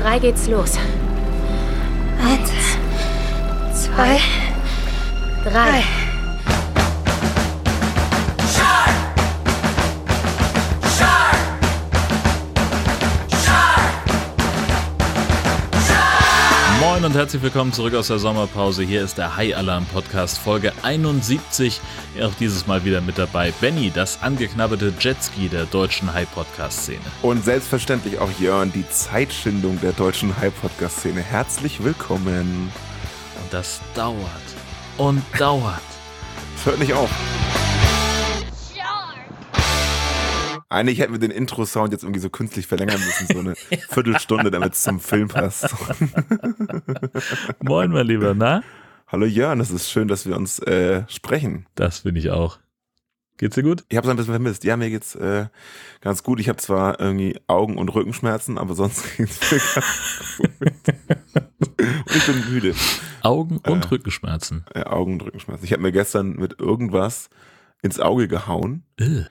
drei geht's los. Eins, zwei, Drei. Moin und herzlich willkommen zurück aus der Sommerpause. Hier ist der High Alarm Podcast Folge 71. Auch dieses Mal wieder mit dabei Benny, das angeknabberte Jetski der deutschen High Podcast Szene. Und selbstverständlich auch Jörn, die Zeitschindung der deutschen High-Podcast-Szene. Herzlich willkommen. Und das dauert und dauert. Es hört nicht auf. Eigentlich hätten wir den Intro-Sound jetzt irgendwie so künstlich verlängern müssen, so eine Viertelstunde, damit es zum Film passt. Moin, mein Lieber, na? Hallo Jörn, es ist schön, dass wir uns äh, sprechen. Das finde ich auch. Geht's dir gut? Ich habe es ein bisschen vermisst. Ja, mir geht's äh, ganz gut. Ich habe zwar irgendwie Augen- und Rückenschmerzen, aber sonst geht's mir ganz gut. Und ich bin müde. Augen- und Äh. Rückenschmerzen. Äh, Augen- und Rückenschmerzen. Ich habe mir gestern mit irgendwas ins Auge gehauen. Äh.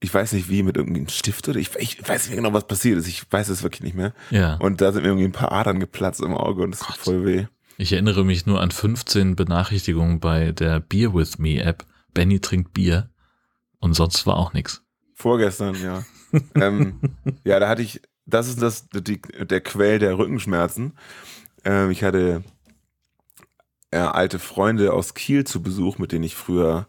Ich weiß nicht wie, mit irgendwie einem Stift oder ich, ich weiß nicht mehr genau, was passiert ist. Ich weiß es wirklich nicht mehr. Ja. Und da sind mir irgendwie ein paar Adern geplatzt im Auge und es tut voll weh. Ich erinnere mich nur an 15 Benachrichtigungen bei der Beer With Me App. Benny trinkt Bier. Und sonst war auch nichts. Vorgestern, ja. ähm, ja, da hatte ich, das ist das, die, der Quell der Rückenschmerzen. Ähm, ich hatte äh, alte Freunde aus Kiel zu Besuch, mit denen ich früher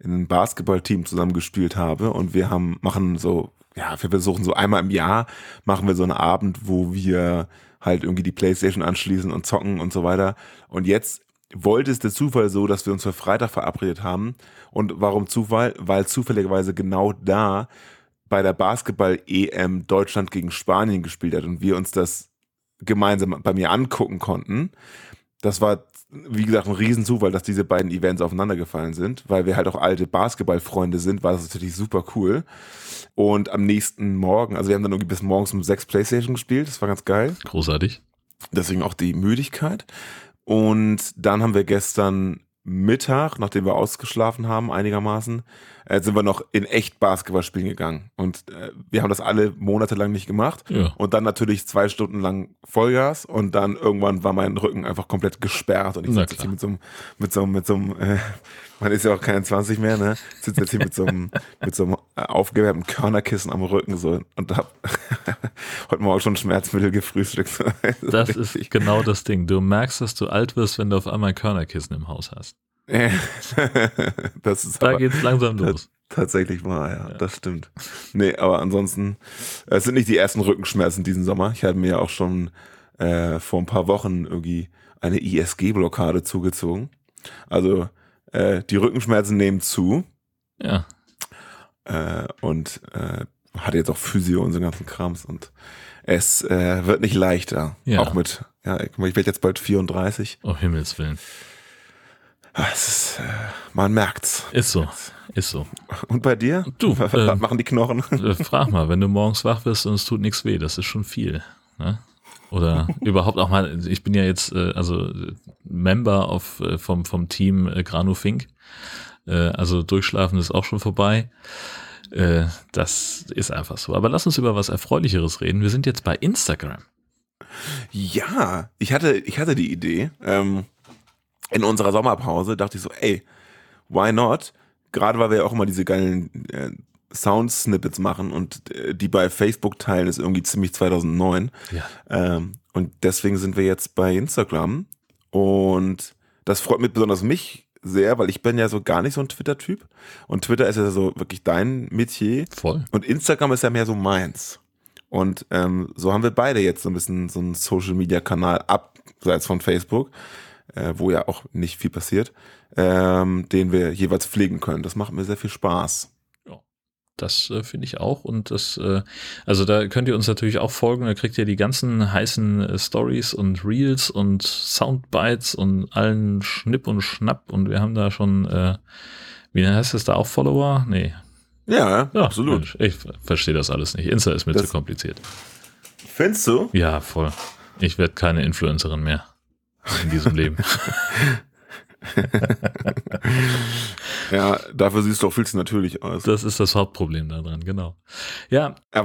in einem Basketballteam zusammengespielt habe. Und wir haben, machen so, ja, wir versuchen so einmal im Jahr, machen wir so einen Abend, wo wir halt irgendwie die Playstation anschließen und zocken und so weiter. Und jetzt wollte es der Zufall so, dass wir uns für Freitag verabredet haben. Und warum Zufall? Weil zufälligerweise genau da bei der Basketball-EM Deutschland gegen Spanien gespielt hat und wir uns das gemeinsam bei mir angucken konnten. Das war, wie gesagt, ein Riesenzufall, dass diese beiden Events aufeinandergefallen sind, weil wir halt auch alte Basketballfreunde sind, war das natürlich super cool. Und am nächsten Morgen, also wir haben dann irgendwie bis morgens um sechs Playstation gespielt, das war ganz geil Großartig. deswegen auch die Müdigkeit. Und dann haben wir gestern Mittag, nachdem wir ausgeschlafen haben einigermaßen, äh, sind wir noch in echt Basketball spielen gegangen. Und äh, wir haben das alle monatelang nicht gemacht. Ja. Und dann natürlich zwei Stunden lang Vollgas und dann irgendwann war mein Rücken einfach komplett gesperrt und ich sitze jetzt hier mit so einem, mit so einem, mit so einem, äh, man ist ja auch kein 20 mehr, ne? Sitze jetzt hier mit so einem, mit so einem äh, aufgewärmten Körnerkissen am Rücken so und hab heute Morgen schon Schmerzmittel gefrühstückt. Das ist genau das Ding. Du merkst, dass du alt wirst, wenn du auf einmal ein Körnerkissen im Haus hast. das ist Da aber geht's langsam los. tatsächlich wahr, ja, das stimmt. Nee, aber ansonsten, es sind nicht die ersten Rückenschmerzen diesen Sommer. Ich hatte mir ja auch schon äh, vor ein paar Wochen irgendwie eine ISG-Blockade zugezogen. Also äh, die Rückenschmerzen nehmen zu Ja. äh, und äh, hatte jetzt auch Physio und so ganzen Krams und es äh, wird nicht leichter. Ja. Auch mit, ja, ich werde jetzt bald 34. Um Himmels Willen. Ah, Es ist, äh, man merkt's. Ist so. Ist so. Und bei dir? Du, Was äh, machen die Knochen? Äh, Frag mal, wenn du morgens wach wirst und es tut nichts weh, das ist schon viel. Ne? Oder überhaupt auch mal, ich bin ja jetzt äh, also Member auf, äh, vom, vom Team äh, Granu Fink. Äh, also durchschlafen ist auch schon vorbei. Äh, das ist einfach so. Aber lass uns über was Erfreulicheres reden. Wir sind jetzt bei Instagram. Ja, ich hatte, ich hatte die Idee. Ähm, in unserer Sommerpause dachte ich so, ey, why not? Gerade weil wir ja auch immer diese geilen äh, Sound-Snippets machen und äh, die bei Facebook teilen, ist irgendwie ziemlich 2009. Ja. Ähm, und deswegen sind wir jetzt bei Instagram. Und das freut mich besonders mich sehr, weil ich bin ja so gar nicht so ein Twitter-Typ. Und Twitter ist ja so wirklich dein Metier. Voll. Und Instagram ist ja mehr so meins. Und ähm, so haben wir beide jetzt so ein bisschen so einen Social-Media-Kanal abseits von Facebook, äh, wo ja auch nicht viel passiert, ähm, den wir jeweils pflegen können. Das macht mir sehr viel Spaß. Das äh, finde ich auch. Und das, äh, also da könnt ihr uns natürlich auch folgen. Da kriegt ihr die ganzen heißen äh, Stories und Reels und Soundbites und allen Schnipp und Schnapp. Und wir haben da schon, äh, wie heißt es da auch Follower? Nee. Ja, Ja, absolut. Mensch, ich verstehe das alles nicht. Insta ist mir Das- zu kompliziert. Findest du? Ja, voll. Ich werde keine Influencerin mehr in diesem Leben. ja, dafür siehst du auch viel zu natürlich aus. Das ist das Hauptproblem daran, genau. Ja, Äh,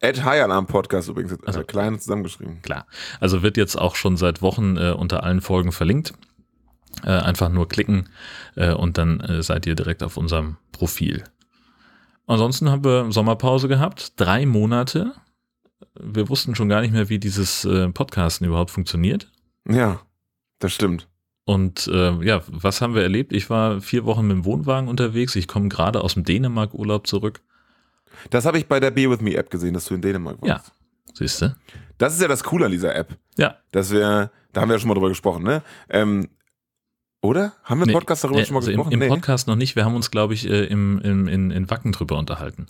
Ed High Alarm Podcast übrigens, also, Also- klein zusammengeschrieben. klar. Also wird jetzt auch schon seit Wochen äh, unter allen Folgen verlinkt. Äh, einfach nur klicken äh, und dann äh, seid ihr direkt auf unserem Profil. Ansonsten haben wir Sommerpause gehabt, drei Monate. Wir wussten schon gar nicht mehr, wie dieses äh, Podcasten überhaupt funktioniert. Ja, das stimmt. Und äh, ja, was haben wir erlebt? Ich war vier Wochen mit dem Wohnwagen unterwegs. Ich komme gerade aus dem Dänemark-Urlaub zurück. Das habe ich bei der Be With Me App gesehen, dass du in Dänemark warst. Ja, siehst du? Das ist ja das Coole an dieser App. Ja. Dass wir, da haben wir ja schon mal drüber gesprochen, ne? Ähm, oder? Haben wir im Nee, Podcast darüber äh, schon mal also gesprochen? Im, im Nee. Podcast noch nicht. Wir haben uns, glaube ich, äh, im, im, in, in Wacken drüber unterhalten.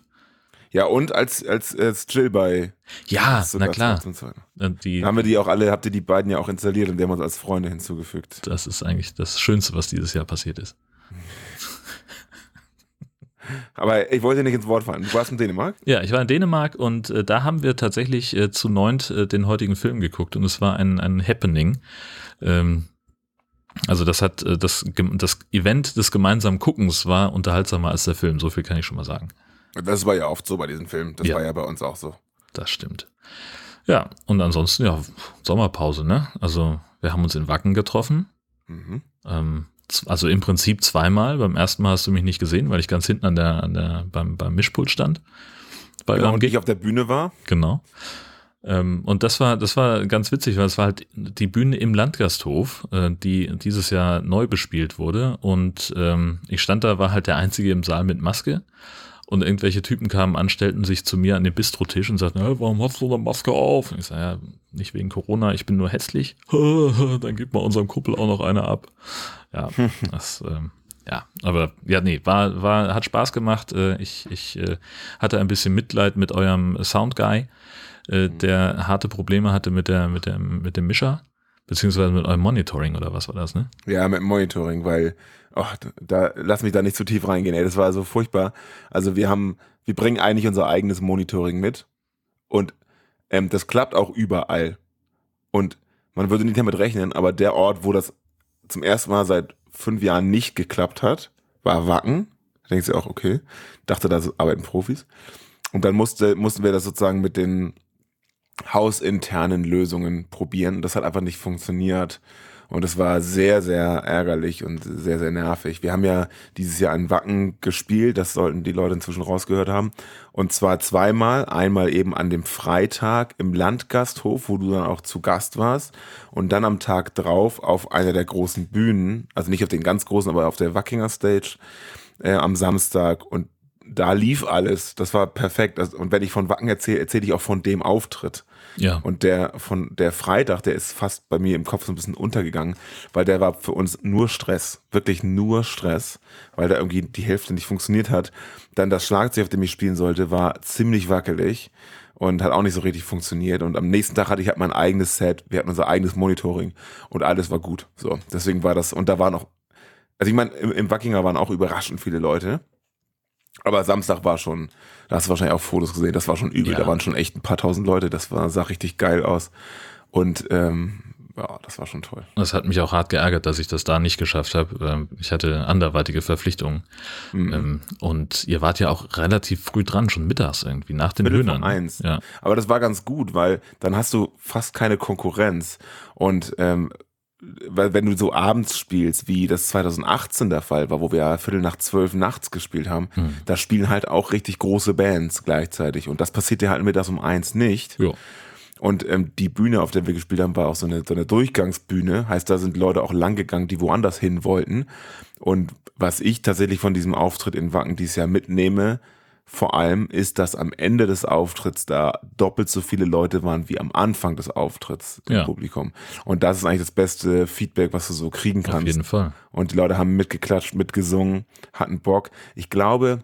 Ja, und als, als, als Jill bei Ja, na klar. Die, haben wir die auch alle, habt ihr die beiden ja auch installiert und die haben uns als Freunde hinzugefügt. das ist eigentlich das Schönste, was dieses Jahr passiert ist. Aber ich wollte nicht ins Wort fallen. Du warst in Dänemark? Ja, ich war in Dänemark und äh, da haben wir tatsächlich äh, zu neunt äh, den heutigen Film geguckt und es war ein, ein Happening. Ähm, also das hat äh, das, das Event des gemeinsamen Guckens war unterhaltsamer als der Film, so viel kann ich schon mal sagen. Das war ja oft so bei diesem Film. Das Ja. war ja bei uns auch so. Das stimmt. Ja, und ansonsten, ja, Sommerpause, ne? Also wir haben uns in Wacken getroffen. Mhm. Ähm, also im Prinzip zweimal. Beim ersten Mal hast du mich nicht gesehen, weil ich ganz hinten an der, an der, beim, beim Mischpult stand. Bei Genau, eurem und Gig. ich auf der Bühne war. Genau. Ähm, und das war, das war ganz witzig, weil es war halt die Bühne im Landgasthof, äh, die dieses Jahr neu bespielt wurde. Und ähm, ich stand da, war halt der Einzige im Saal mit Maske. Und irgendwelche Typen kamen an, stellten sich zu mir an den Bistrotisch und sagten, "Hä, warum hast du eine Maske auf? Und ich sage, ja, nicht wegen Corona, ich bin nur hässlich. Dann gibt mal unserem Kuppel auch noch eine ab. Ja, das, ähm, ja, aber ja, nee, war, war, hat Spaß gemacht. Äh, Ich, ich äh, hatte ein bisschen Mitleid mit eurem Soundguy, äh, der harte Probleme hatte mit der, mit dem, mit dem Mischer, beziehungsweise mit eurem Monitoring oder was war das, ne? Ja, mit dem Monitoring, weil, ach, da, lass mich da nicht zu tief reingehen, ey, das war so furchtbar. Also wir haben, wir bringen eigentlich unser eigenes Monitoring mit und ähm, das klappt auch überall. Und man würde nicht damit rechnen, aber der Ort, wo das zum ersten Mal seit fünf Jahren nicht geklappt hat, war Wacken. Da denkst du auch, okay, dachte, da arbeiten Profis. Und dann musste, mussten wir das sozusagen mit den hausinternen Lösungen probieren. Das hat einfach nicht funktioniert. Und es war sehr, sehr ärgerlich und sehr, sehr nervig. Wir haben ja dieses Jahr in Wacken gespielt, das sollten die Leute inzwischen rausgehört haben. Und zwar zweimal, einmal eben an dem Freitag im Landgasthof, wo du dann auch zu Gast warst. Und dann am Tag drauf auf einer der großen Bühnen, also nicht auf den ganz großen, aber auf der Wackinger Stage äh, am Samstag. Und da lief alles. Das war perfekt. Also, und wenn ich von Wacken erzähle, erzähle ich auch von dem Auftritt. Ja. Und der von der Freitag, der ist fast bei mir im Kopf so ein bisschen untergegangen, weil der war für uns nur Stress, wirklich nur Stress, weil da irgendwie die Hälfte nicht funktioniert hat. Dann das Schlagzeug, auf dem ich spielen sollte, war ziemlich wackelig und hat auch nicht so richtig funktioniert. Und am nächsten Tag hatte ich halt mein eigenes Set, wir hatten unser eigenes Monitoring und alles war gut. So, deswegen war das, und da war noch, also ich meine, im, im Wackinger waren auch überraschend viele Leute. Aber Samstag war schon, da hast du wahrscheinlich auch Fotos gesehen, das war schon übel. Ja. Da waren schon echt ein paar tausend Leute, das war, sah richtig geil aus. Und ähm, ja, das war schon toll. Das hat mich auch hart geärgert, dass ich das da nicht geschafft habe. Ähm, Ich hatte anderweitige Verpflichtungen. Mhm. Ähm, Und ihr wart ja auch relativ früh dran, schon mittags irgendwie, nach den Viertel Höhnern. eins. Ja. Aber das war ganz gut, weil dann hast du fast keine Konkurrenz. Und ähm, weil wenn du so abends spielst, wie das 2018 der Fall war, wo wir Viertel nach zwölf nachts gespielt haben, Hm. da spielen halt auch richtig große Bands gleichzeitig. Und das passiert ja halt mittags um eins nicht. Ja. Und ähm, die Bühne, auf der wir gespielt haben, war auch so eine, so eine Durchgangsbühne. Heißt, da sind Leute auch lang gegangen, die woanders hin wollten. Und was ich tatsächlich von diesem Auftritt in Wacken dieses Jahr mitnehme, vor allem ist, dass am Ende des Auftritts da doppelt so viele Leute waren wie am Anfang des Auftritts im Ja. Publikum. Und das ist eigentlich das beste Feedback, was du so kriegen Auf kannst. jeden Fall. Und die Leute haben mitgeklatscht, mitgesungen, hatten Bock. Ich glaube,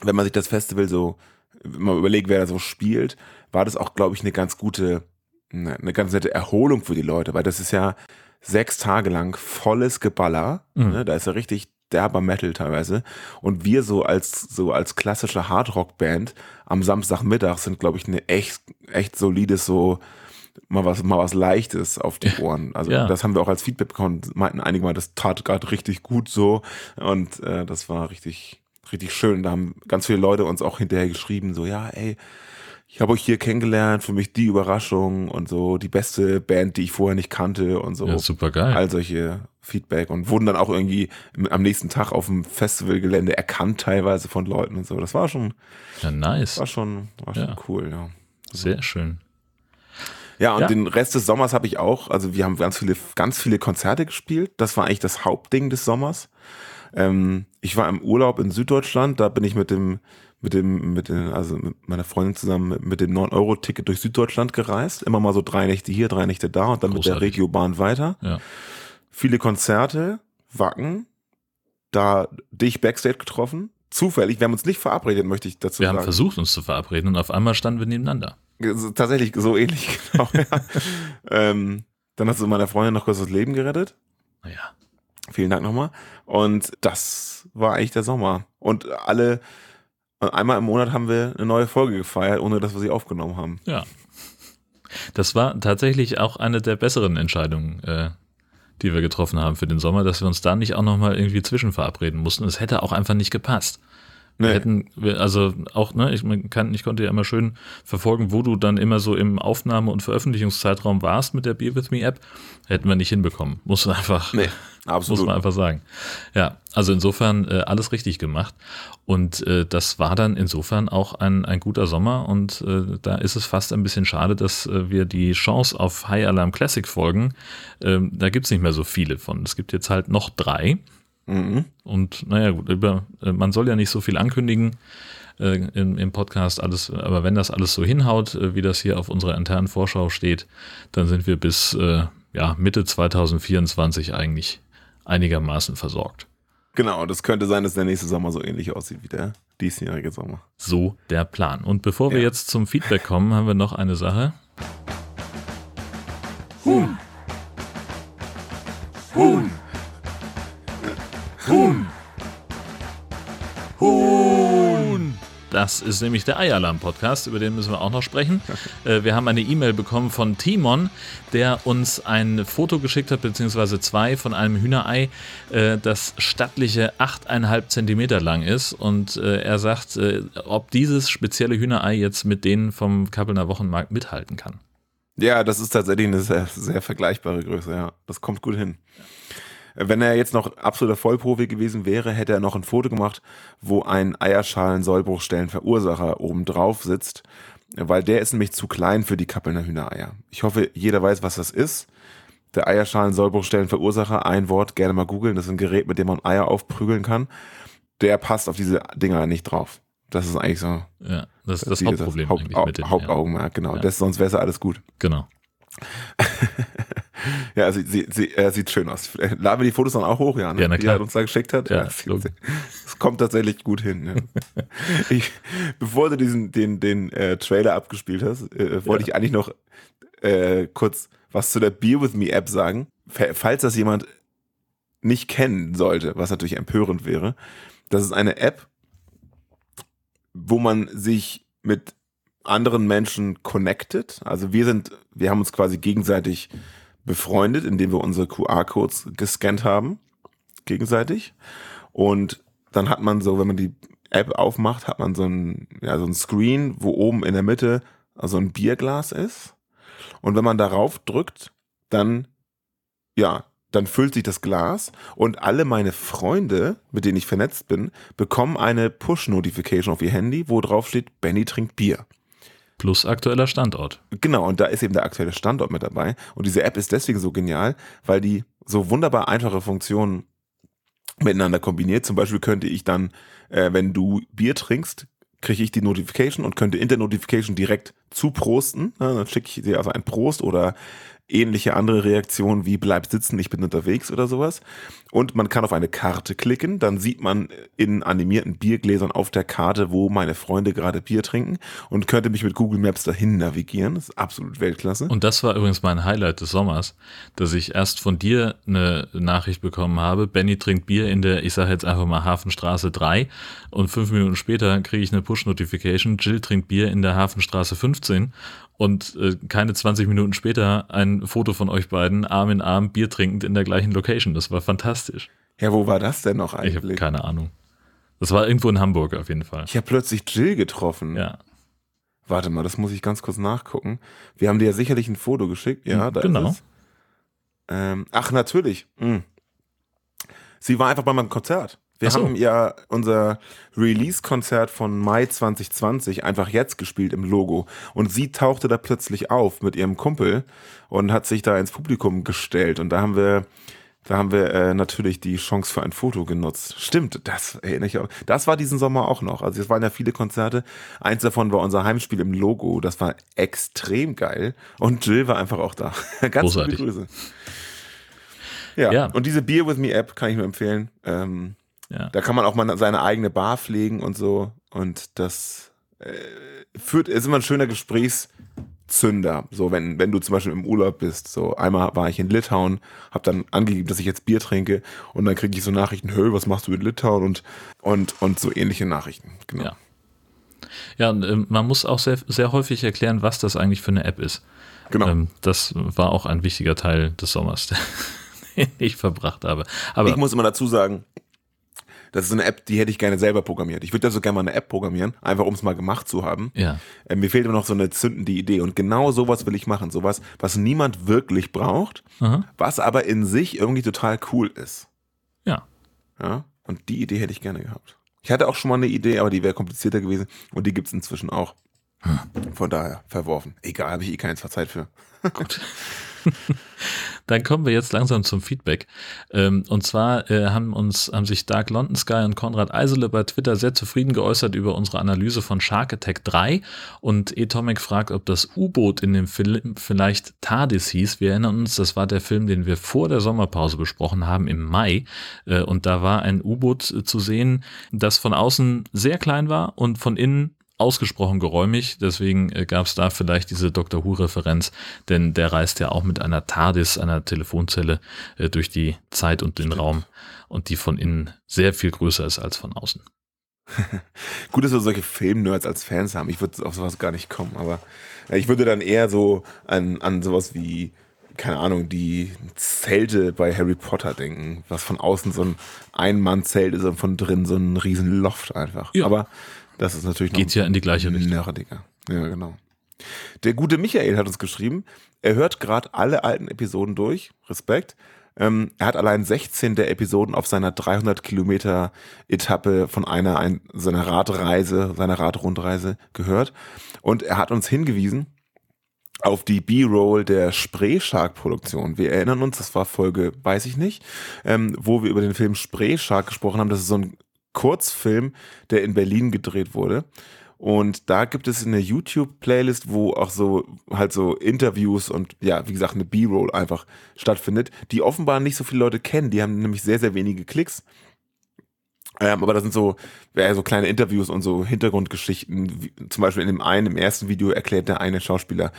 wenn man sich das Festival so, wenn man überlegt, wer da so spielt, war das auch, glaube ich, eine ganz gute, eine, eine ganz nette Erholung für die Leute, weil das ist ja sechs Tage lang volles Geballer. Mhm. Ne? Da ist ja richtig derber Metal teilweise. Und wir so als, so als klassische Hardrock-Band am Samstagmittag sind, glaube ich, eine echt, echt solides so mal was, mal was Leichtes auf die Ohren. Also Ja. das haben wir auch als Feedback bekommen. Meinten einige mal, das tat gerade richtig gut so. Und äh, das war richtig, richtig schön. Da haben ganz viele Leute uns auch hinterher geschrieben, so, ja, ey, ich habe euch hier kennengelernt, für mich die Überraschung und so, die beste Band, die ich vorher nicht kannte und so. Ja, super geil. All solche Feedback und wurden dann auch irgendwie am nächsten Tag auf dem Festivalgelände erkannt teilweise von Leuten und so. Das war schon, Ja, nice. war schon, war schon Ja. cool, ja. Sehr schön. Ja, und Ja. den Rest des Sommers habe ich auch, also wir haben ganz viele, ganz viele Konzerte gespielt. Das war eigentlich das Hauptding des Sommers. Ähm, ich war im Urlaub in Süddeutschland, da bin ich mit dem, mit dem, mit dem, also mit meiner Freundin zusammen mit, mit dem 9-Euro-Ticket durch Süddeutschland gereist. Immer mal so drei Nächte hier, drei Nächte da und dann mit der Großartig. Regiobahn weiter. Ja. Viele Konzerte, Wacken, da dich Backstage getroffen. Zufällig, wir haben uns nicht verabredet, möchte ich dazu Wir sagen. haben versucht, uns zu verabreden und auf einmal standen wir nebeneinander. Tatsächlich so ähnlich, genau. ja. ähm, dann hast du meiner Freundin noch kurz das Leben gerettet. Naja. Vielen Dank nochmal. Und das war eigentlich der Sommer. Und alle, einmal im Monat haben wir eine neue Folge gefeiert, ohne dass wir sie aufgenommen haben. Ja. Das war tatsächlich auch eine der besseren Entscheidungen, äh, die wir getroffen haben für den Sommer, dass wir uns da nicht auch nochmal irgendwie zwischen verabreden mussten. Es hätte auch einfach nicht gepasst. Wir Nee. hätten, wir, also auch, ne, ich, man kann, ich konnte ja immer schön verfolgen, wo du dann immer so im Aufnahme- und Veröffentlichungszeitraum warst mit der Beer With Me App. Hätten wir nicht hinbekommen. Muss einfach, Nee, muss absolut. man einfach sagen. Ja, also insofern äh, alles richtig gemacht. Und äh, das war dann insofern auch ein, ein guter Sommer. Und äh, da ist es fast ein bisschen schade, dass äh, wir die Chance auf High Alarm Classic folgen. Ähm, da gibt's nicht mehr so viele von. Es gibt jetzt halt noch drei. Mhm. Und naja, gut, über, äh, man soll ja nicht so viel ankündigen äh, im, im Podcast, alles, aber wenn das alles so hinhaut, äh, wie das hier auf unserer internen Vorschau steht, dann sind wir bis äh, ja, Mitte 2024 eigentlich einigermaßen versorgt. Genau, das könnte sein, dass der nächste Sommer so ähnlich aussieht wie der diesjährige Sommer. So der Plan. Und bevor wir Ja. jetzt zum Feedback kommen, haben wir noch eine Sache. Das ist nämlich der Eialarm-Podcast, über den müssen wir auch noch sprechen. Äh, Wir haben eine E-Mail bekommen von Timon, der uns ein Foto geschickt hat, beziehungsweise zwei von einem Hühnerei, äh, das stattliche 8,5 Zentimeter lang ist. Und äh, er sagt, ob dieses spezielle Hühnerei jetzt mit denen vom Kappelner Wochenmarkt mithalten kann. Ja, das ist tatsächlich eine sehr, sehr vergleichbare Größe, ja. Das kommt gut hin. Wenn er jetzt noch absoluter Vollprofi gewesen wäre, hätte er noch ein Foto gemacht, wo ein Eierschalen-Sollbruchstellen-Verursacher oben drauf sitzt, weil der ist nämlich zu klein für die Kappelner Hühnereier. Ich hoffe, jeder weiß, was das ist. Der Eierschalen-Sollbruchstellen-Verursacher, ein Wort, gerne mal googeln, das ist ein Gerät, mit dem man Eier aufprügeln kann. Der passt auf diese Dinger nicht drauf. Das ist eigentlich so Ja, das ist das die- Hauptproblem Haupt, eigentlich mit dem. Ja, Hauptaugenmerk, genau. Ja. Das, sonst wäre es alles gut. genau. Ja, also sie, sie, er sieht schön aus. Laden wir die Fotos dann auch hoch, ja, ne? Ja, na die er uns da geschickt hat. Ja, es kommt tatsächlich gut hin. Ja. ich, bevor du diesen, den, den äh, Trailer abgespielt hast, äh, wollte Ja. ich eigentlich noch äh, kurz was zu der Beer With Me App sagen. Fa- Falls das jemand nicht kennen sollte, was natürlich empörend wäre, das ist eine App, wo man sich mit anderen Menschen connected. Also wir sind, wir haben uns quasi gegenseitig befreundet, indem wir unsere QR-Codes gescannt haben, gegenseitig. Und dann hat man so, wenn man die App aufmacht, hat man so ein, ja, so ein Screen, wo oben in der Mitte also ein Bierglas ist. Und wenn man darauf drückt, dann, ja, dann füllt sich das Glas und alle meine Freunde, mit denen ich vernetzt bin, bekommen eine Push-Notification auf ihr Handy, wo drauf steht, Benny trinkt Bier. Plus aktueller Standort. Genau, und da ist eben der aktuelle Standort mit dabei. Und diese App ist deswegen so genial, weil die so wunderbar einfache Funktionen miteinander kombiniert. Zum Beispiel könnte ich dann, äh, wenn du Bier trinkst, kriege ich die Notification und könnte in der Notification direkt zuprosten. Ja, dann schicke ich dir also ein Prost oder ähnliche andere Reaktionen wie bleib sitzen, ich bin unterwegs oder sowas. Und man kann auf eine Karte klicken, dann sieht man in animierten Biergläsern auf der Karte, wo meine Freunde gerade Bier trinken und könnte mich mit Google Maps dahin navigieren. Das ist absolut Weltklasse. Und das war übrigens mein Highlight des Sommers, dass ich erst von dir eine Nachricht bekommen habe, Benny trinkt Bier in der, ich sage jetzt einfach mal Hafenstraße 3 und fünf Minuten später kriege ich eine Push-Notification, Jill trinkt Bier in der Hafenstraße 15 und äh, keine 20 Minuten später ein Foto von euch beiden Arm in Arm Bier trinkend in der gleichen Location. Das war fantastisch. Ja, wo war das denn noch Ich habe eigentlich? keine Ahnung. Das war irgendwo in Hamburg auf jeden Fall. Ich habe plötzlich Jill getroffen. Ja, Warte mal, das muss ich ganz kurz nachgucken. Wir haben dir ja sicherlich ein Foto geschickt. Ja, da genau. ist es. Ähm, ach, natürlich. Hm. Sie war einfach bei meinem Konzert. Wir so. haben ja unser Release-Konzert von Mai 2020 einfach jetzt gespielt im Logo. Und sie tauchte da plötzlich auf mit ihrem Kumpel und hat sich da ins Publikum gestellt. Und da haben wir, da haben wir äh, natürlich die Chance für ein Foto genutzt. Stimmt, das erinnere ich auch. Das war diesen Sommer auch noch. Also es waren ja viele Konzerte. Eins davon war unser Heimspiel im Logo. Das war extrem geil. Und Jill war einfach auch da. Ganz Großartig. Grüße. Ja, Ja. und diese Beer With Me App kann ich nur empfehlen. Ähm, ja. da kann man auch mal seine eigene Bar pflegen und so. Und das äh, führt, ist immer ein schöner Gesprächszünder. So, wenn, wenn du zum Beispiel im Urlaub bist. So, einmal war ich in Litauen, habe dann angegeben, dass ich jetzt Bier trinke und dann kriege ich so Nachrichten, hö, was machst du in Litauen und, und, und so ähnliche Nachrichten. Genau. Ja. Ja, ähm, man muss auch sehr, sehr häufig erklären, was das eigentlich für eine App ist. Genau. Ähm, das war auch ein wichtiger Teil des Sommers, den ich verbracht habe. Aber ich muss immer dazu sagen, das ist eine App, die hätte ich gerne selber programmiert. Ich würde ja so gerne mal eine App programmieren, einfach um es mal gemacht zu haben. ja, Äh, mir fehlt immer noch so eine zündende Idee. Und genau sowas will ich machen. Sowas, was niemand wirklich braucht, Aha. was aber in sich irgendwie total cool ist. ja, Ja? Und die Idee hätte ich gerne gehabt. Ich hatte auch schon mal eine Idee, aber die wäre komplizierter gewesen. Und die gibt's inzwischen auch. Von daher verworfen. Egal, habe ich eh keine Zeit für. gut. Dann kommen wir jetzt langsam zum Feedback. Ähm, und zwar äh, haben uns, haben sich Dark London Sky und Konrad Eisele bei Twitter sehr zufrieden geäußert über unsere Analyse von Shark Attack 3. Und Atomic fragt, ob das U-Boot in dem Film vielleicht TARDIS hieß. Wir erinnern uns, das war der Film, den wir vor der Sommerpause besprochen haben im Mai. Äh, und da war ein U-Boot äh, zu sehen, das von außen sehr klein war und von innen ausgesprochen geräumig, deswegen äh, gab es da vielleicht diese Dr. Who-Referenz, denn der reist ja auch mit einer TARDIS, einer Telefonzelle, äh, durch die Zeit und den Raum und die von innen sehr viel größer ist als von außen. Gut, dass wir solche Film-Nerds als Fans haben. Ich würde auf sowas gar nicht kommen, aber ich würde dann eher so an, an sowas wie, keine Ahnung, die Zelte bei Harry Potter denken, was von außen so ein Ein-Mann-Zelt ist und von drin so ein riesen Loft einfach. Ja. Aber das ist natürlich Geht ja in die gleiche Richtung. nerdiger. Ja, genau. Der gute Michael hat uns geschrieben, er hört gerade alle alten Episoden durch. Respekt. Ähm, er hat allein 16 der Episoden auf seiner 300 Kilometer Etappe von einer ein, seiner Radreise, seiner Radrundreise gehört. Und er hat uns hingewiesen auf die B-Roll der Spray Shark Produktion. Wir erinnern uns, das war Folge, weiß ich nicht, ähm, wo wir über den Film Spray Shark gesprochen haben. Das ist so ein Kurzfilm, der in Berlin gedreht wurde. Und da gibt es eine YouTube-Playlist, wo auch so halt so Interviews und ja, wie gesagt, eine B-Roll einfach stattfindet, die offenbar nicht so viele Leute kennen. Die haben nämlich sehr, sehr wenige Klicks. Ähm, aber da sind so, ja, so kleine Interviews und so Hintergrundgeschichten. Wie, zum Beispiel in dem einen, im ersten Video erklärt der eine Schauspieler,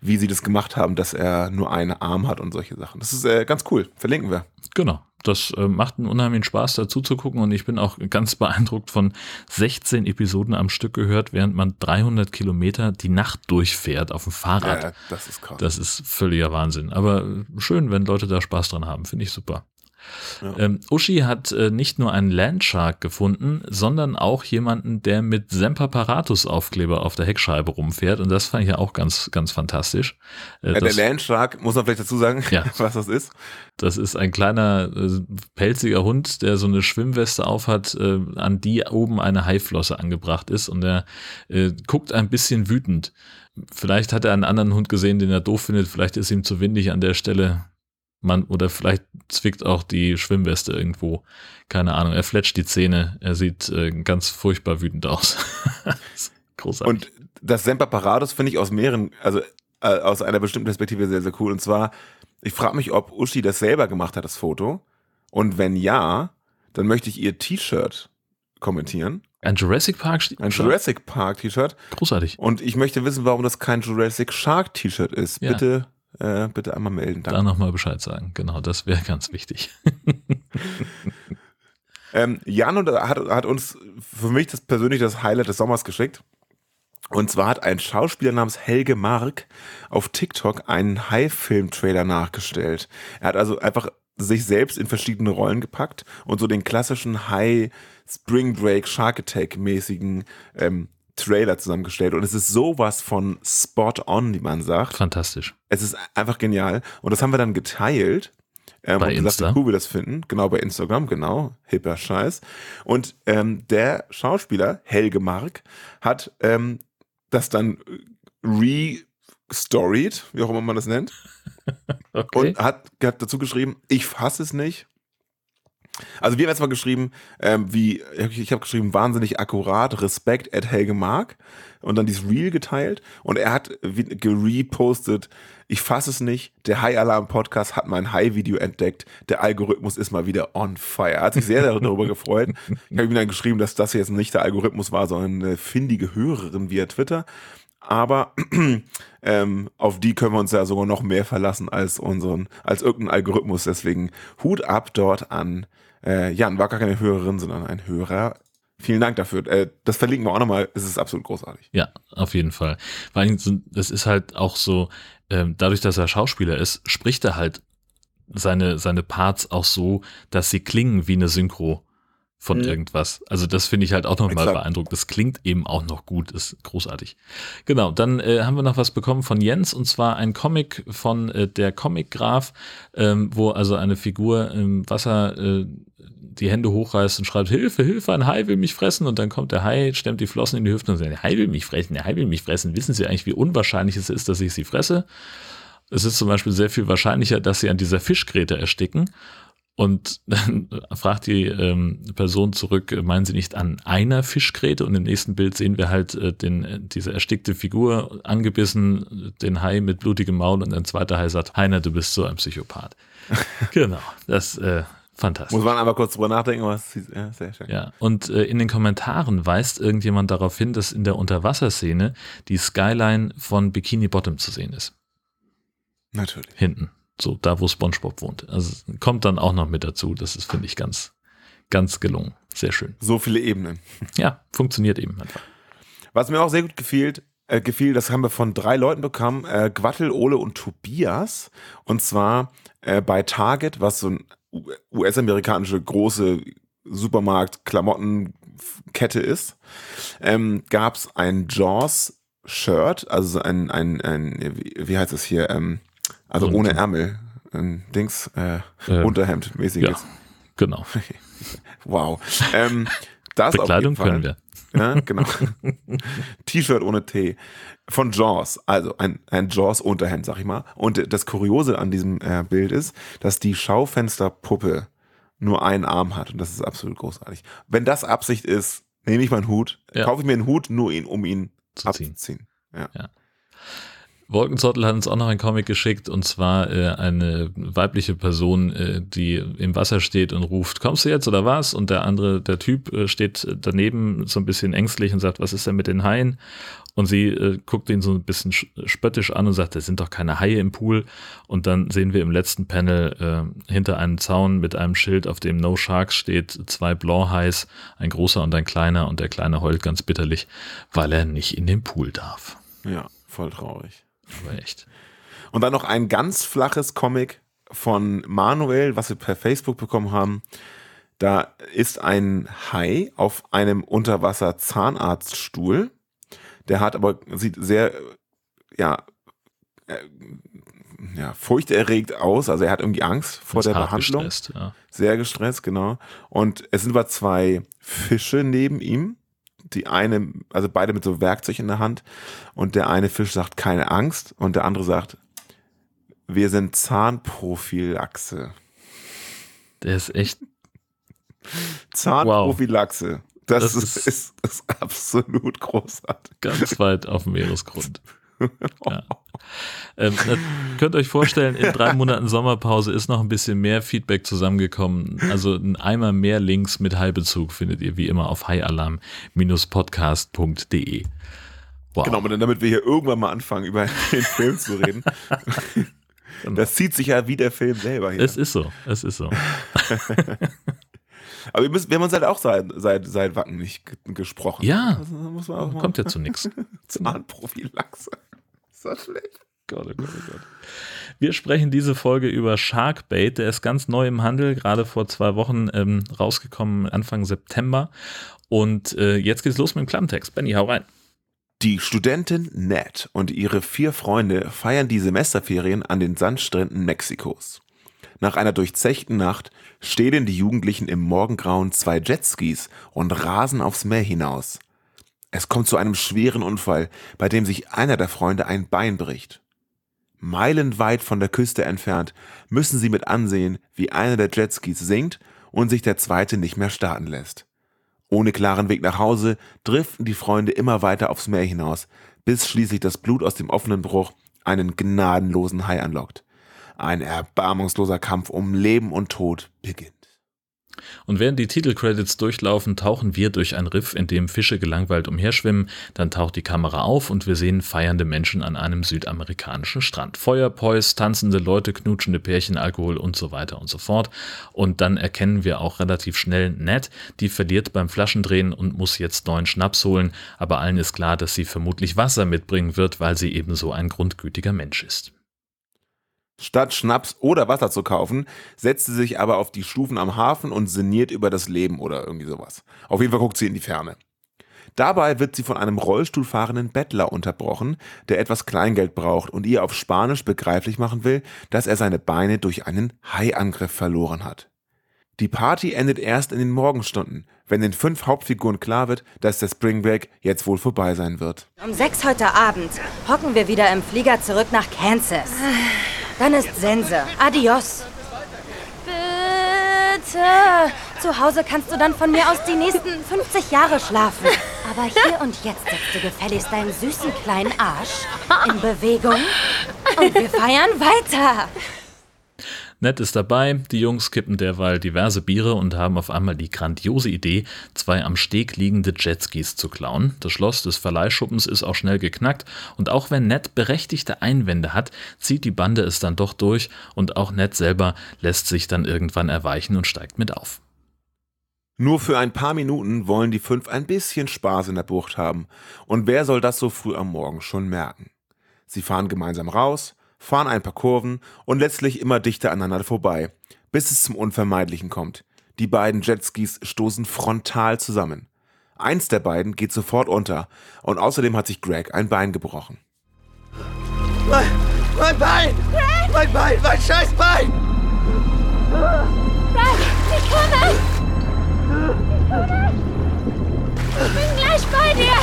wie sie das gemacht haben, dass er nur einen Arm hat und solche Sachen. Das ist äh, ganz cool. Verlinken wir. Genau. Das äh, macht einen unheimlichen Spaß, dazu zu gucken und ich bin auch ganz beeindruckt von 16 Episoden am Stück gehört, während man 300 Kilometer die Nacht durchfährt auf dem Fahrrad. Ja, das ist krass. Das ist völliger Wahnsinn. Aber schön, wenn Leute da Spaß dran haben. Finde ich super. Ja. Ähm, Uschi hat äh, nicht nur einen Landshark gefunden, sondern auch jemanden, der mit Semperparatus Aufkleber auf der Heckscheibe rumfährt. Und das fand ich ja auch ganz, ganz fantastisch. Äh, ja, der das, Landshark, muss man vielleicht dazu sagen, Ja. was das ist. das ist ein kleiner, äh, pelziger Hund, der so eine Schwimmweste aufhat, äh, an die oben eine Haiflosse angebracht ist. Und der äh, guckt ein bisschen wütend. Vielleicht hat er einen anderen Hund gesehen, den er doof findet. Vielleicht ist ihm zu windig an der Stelle. Man, oder vielleicht zwickt auch die Schwimmweste irgendwo. Keine Ahnung. Er fletscht die Zähne. Er sieht äh, ganz furchtbar wütend aus. Großartig. Und das Semper Parados finde ich aus mehreren, also äh, aus einer bestimmten Perspektive sehr, sehr cool. Und zwar, ich frage mich, ob Uschi das selber gemacht hat, das Foto. Und wenn ja, dann möchte ich ihr T-Shirt kommentieren. ein Jurassic Park. Ein Jurassic Park T-Shirt. Großartig. Und ich möchte wissen, warum das kein Jurassic Shark T-Shirt ist. Ja. Bitte, äh, bitte einmal melden. Da Danke. nochmal Bescheid sagen. Genau, das wäre ganz wichtig. Ähm, Jan hat, hat uns für mich das persönlich das Highlight des Sommers geschickt. Und zwar hat ein Schauspieler namens Helge Mark auf TikTok einen Hai-Film-Trailer nachgestellt. Er hat also einfach sich selbst in verschiedene Rollen gepackt und so den klassischen Hai Spring Break Shark Attack mäßigen ähm, Trailer zusammengestellt und es ist sowas von spot on, wie man sagt. Fantastisch. Es ist einfach genial und das haben wir dann geteilt. Ähm, Bei und gesagt, Insta? wie cool wir das finden. Genau, bei Instagram, genau. Hipper Scheiß. Und ähm, der Schauspieler, Helge Mark, hat ähm, das dann re-storied, wie auch immer man das nennt, Okay. und hat, hat dazu geschrieben, ich fasse es nicht. Also wir haben jetzt mal geschrieben, ähm, wie, ich habe geschrieben, wahnsinnig akkurat, Respekt at Helge Mark und dann dieses Reel geteilt und er hat gerepostet, ich fasse es nicht, der High Alarm Podcast hat mein High-Video entdeckt, der Algorithmus ist mal wieder on fire. Er hat sich sehr darüber gefreut. Ich habe ihm dann geschrieben, dass das jetzt nicht der Algorithmus war, sondern eine findige Hörerin via Twitter. Aber ähm, auf die können wir uns ja sogar noch mehr verlassen als unseren, als irgendein Algorithmus. Deswegen Hut ab dort an äh, Jan, war gar keine Hörerin, sondern ein Hörer. Vielen Dank dafür. Äh, das verlinken wir auch nochmal. Es ist absolut großartig. Ja, auf jeden Fall. Vor allem, das ist halt auch so, ähm, dadurch, dass er Schauspieler ist, spricht er halt seine, seine Parts auch so, dass sie klingen wie eine Synchro von Mhm. irgendwas. Also das finde ich halt auch nochmal beeindruckend. Das klingt eben auch noch gut, ist großartig. Genau, dann äh, haben wir noch was bekommen von Jens und zwar ein Comic von äh, der Comic Graph, ähm, wo also eine Figur im Wasser äh, die Hände hochreißt und schreibt, Hilfe, Hilfe, ein Hai will mich fressen. Und dann kommt der Hai, stemmt die Flossen in die Hüfte und sagt, der Hai will mich fressen, der Hai will mich fressen. Wissen Sie eigentlich, wie unwahrscheinlich es ist, dass ich sie fresse? Es ist zum Beispiel sehr viel wahrscheinlicher, dass sie an dieser Fischgräte ersticken. Und dann fragt die ähm, Person zurück, äh, meinen Sie nicht an einer Fischgräte? Und im nächsten Bild sehen wir halt äh, den, äh, diese erstickte Figur angebissen, den Hai mit blutigem Maul und ein zweiter Hai sagt, Heiner, du bist so ein Psychopath. genau, das äh, fantastisch. Muss man einmal kurz drüber nachdenken, was ja, sehr schön. Ja, und äh, in den Kommentaren weist irgendjemand darauf hin, dass in der Unterwasserszene die Skyline von Bikini Bottom zu sehen ist. Natürlich. Hinten. So, da wo SpongeBob wohnt. Also kommt dann auch noch mit dazu. Das ist, finde ich, ganz, ganz gelungen. Sehr schön. So viele Ebenen. Ja, funktioniert eben einfach. Was mir auch sehr gut gefiel, äh, gefiel, das haben wir von drei Leuten bekommen, äh, Gwattel, Ole und Tobias. Und zwar äh, bei Target, was so eine US-amerikanische große Supermarkt-Klamottenkette ist, ähm, gab es ein Jaws-Shirt, also ein, ein, ein, wie, wie heißt es hier, ähm, also Und- ohne Ärmel, ein Dings, äh, Ähm, Unterhemd-mäßiges. Ja, genau. Wow. Ähm, das auf Bekleidung jeden Fall. können wir. Ja, genau. T-Shirt ohne T. Von Jaws, also ein, ein Jaws-Unterhemd, sag ich mal. Und das Kuriose an diesem äh, Bild ist, dass die Schaufensterpuppe nur einen Arm hat. Und das ist absolut großartig. Wenn das Absicht ist, nehme ich meinen Hut, Ja. kaufe ich mir einen Hut, nur ihn, um ihn Zu ziehen. abzuziehen. Ja. Wolkenzottel hat uns auch noch einen Comic geschickt und zwar äh, eine weibliche Person, äh, die im Wasser steht und ruft, kommst du jetzt oder was? Und der andere, der Typ äh, steht daneben so ein bisschen ängstlich und sagt, was ist denn mit den Haien? Und sie äh, guckt ihn so ein bisschen sch- spöttisch an und sagt, es sind doch keine Haie im Pool. Und dann sehen wir im letzten Panel äh, hinter einem Zaun mit einem Schild, auf dem No Sharks steht, zwei Blanc-Hais, ein großer und ein kleiner. Und der kleine heult ganz bitterlich, weil er nicht in den Pool darf. ja, voll traurig. Aber echt. Und dann noch ein ganz flaches Comic von Manuel, was wir per Facebook bekommen haben. Da ist ein Hai auf einem Unterwasser-Zahnarztstuhl. Der hat aber, sieht sehr, äh, ja, äh, ja, furchterregt aus. Also er hat irgendwie Angst vor der Behandlung. gestresst, Ja. Sehr gestresst, genau. Und es sind aber zwei Fische neben ihm. Die eine, also beide mit so Werkzeug in der Hand. Und der eine Fisch sagt, keine Angst. Und der andere sagt, wir sind Zahnprophylaxe. Der ist echt, Zahnprophylaxe. Das, Das ist, ist- ist, ist absolut großartig. ganz weit auf dem Meeresgrund. Ja. Ähm, das könnt ihr euch vorstellen, in drei Monaten Sommerpause ist noch ein bisschen mehr Feedback zusammengekommen. Also ein Eimer mehr Links mit Heilbezug findet ihr wie immer auf highalarm-podcast.de. Wow. Genau, und damit wir hier irgendwann mal anfangen, über den Film zu reden. Das zieht sich ja wie der Film selber hier. Es ist so, es ist so. Aber wir, müssen, wir haben uns halt auch seit, seit, seit Wacken nicht ge- gesprochen. Ja. Das muss man auch mal- Kommt ja zu nichts. Zahnprophylaxe. Das schlecht? Gott, oh Gott, oh Gott. Wir sprechen diese Folge über Sharkbait. Der ist ganz neu im Handel, gerade vor zwei Wochen ähm, rausgekommen, Anfang September. Und äh, jetzt geht's los mit dem Klammtext. Benny, hau rein. Die Studentin Ned und ihre vier Freunde feiern die Semesterferien an den Sandstränden Mexikos. Nach einer durchzechten Nacht stehlen die Jugendlichen im Morgengrauen zwei Jetskis und rasen aufs Meer hinaus. Es kommt zu einem schweren Unfall, bei dem sich einer der Freunde ein Bein bricht. Meilenweit von der Küste entfernt müssen sie mit ansehen, wie einer der Jetskis sinkt und sich der zweite nicht mehr starten lässt. Ohne klaren Weg nach Hause driften die Freunde immer weiter aufs Meer hinaus, bis schließlich das Blut aus dem offenen Bruch einen gnadenlosen Hai anlockt. Ein erbarmungsloser Kampf um Leben und Tod beginnt. Und während die Titelcredits durchlaufen, tauchen wir durch ein Riff, in dem Fische gelangweilt umherschwimmen. Dann taucht die Kamera auf und wir sehen feiernde Menschen an einem südamerikanischen Strand. Feuerpois, tanzende Leute, knutschende Pärchen, Alkohol und so weiter und so fort. Und dann erkennen wir auch relativ schnell Ned, die verliert beim Flaschendrehen und muss jetzt neuen Schnaps holen. Aber allen ist klar, dass sie vermutlich Wasser mitbringen wird, weil sie ebenso ein grundgütiger Mensch ist. Statt Schnaps oder Wasser zu kaufen, setzt sie sich aber auf die Stufen am Hafen und sinniert über das Leben oder irgendwie sowas. Auf jeden Fall guckt sie in die Ferne. Dabei wird sie von einem Rollstuhlfahrenden Bettler unterbrochen, der etwas Kleingeld braucht und ihr auf Spanisch begreiflich machen will, dass er seine Beine durch einen Haiangriff verloren hat. Die Party endet erst in den Morgenstunden, wenn den fünf Hauptfiguren klar wird, dass der Spring Break jetzt wohl vorbei sein wird. Um sechs heute Abend hocken wir wieder im Flieger zurück nach Kansas. Dann ist Sense. Adios. Bitte. Zu Hause kannst du dann von mir aus die nächsten 50 Jahre schlafen. Aber hier und jetzt setzt du gefälligst deinen süßen kleinen Arsch in Bewegung und wir feiern weiter. Ned ist dabei, die Jungs kippen derweil diverse Biere und haben auf einmal die grandiose Idee, zwei am Steg liegende Jetskis zu klauen. Das Schloss des Verleihschuppens ist auch schnell geknackt und auch wenn Ned berechtigte Einwände hat, zieht die Bande es dann doch durch und auch Ned selber lässt sich dann irgendwann erweichen und steigt mit auf. Nur für ein paar Minuten wollen die fünf ein bisschen Spaß in der Bucht haben. Und wer soll das so früh am Morgen schon merken? Sie fahren gemeinsam raus, fahren ein paar Kurven und letztlich immer dichter aneinander vorbei, bis es zum Unvermeidlichen kommt. Die beiden Jetskis stoßen frontal zusammen. Eins der beiden geht sofort unter und außerdem hat sich Greg ein Bein gebrochen. Mein, mein Bein! Greg! Mein Bein! Mein scheiß Bein! Greg, ich komme! Ich komme! Ich bin gleich bei dir!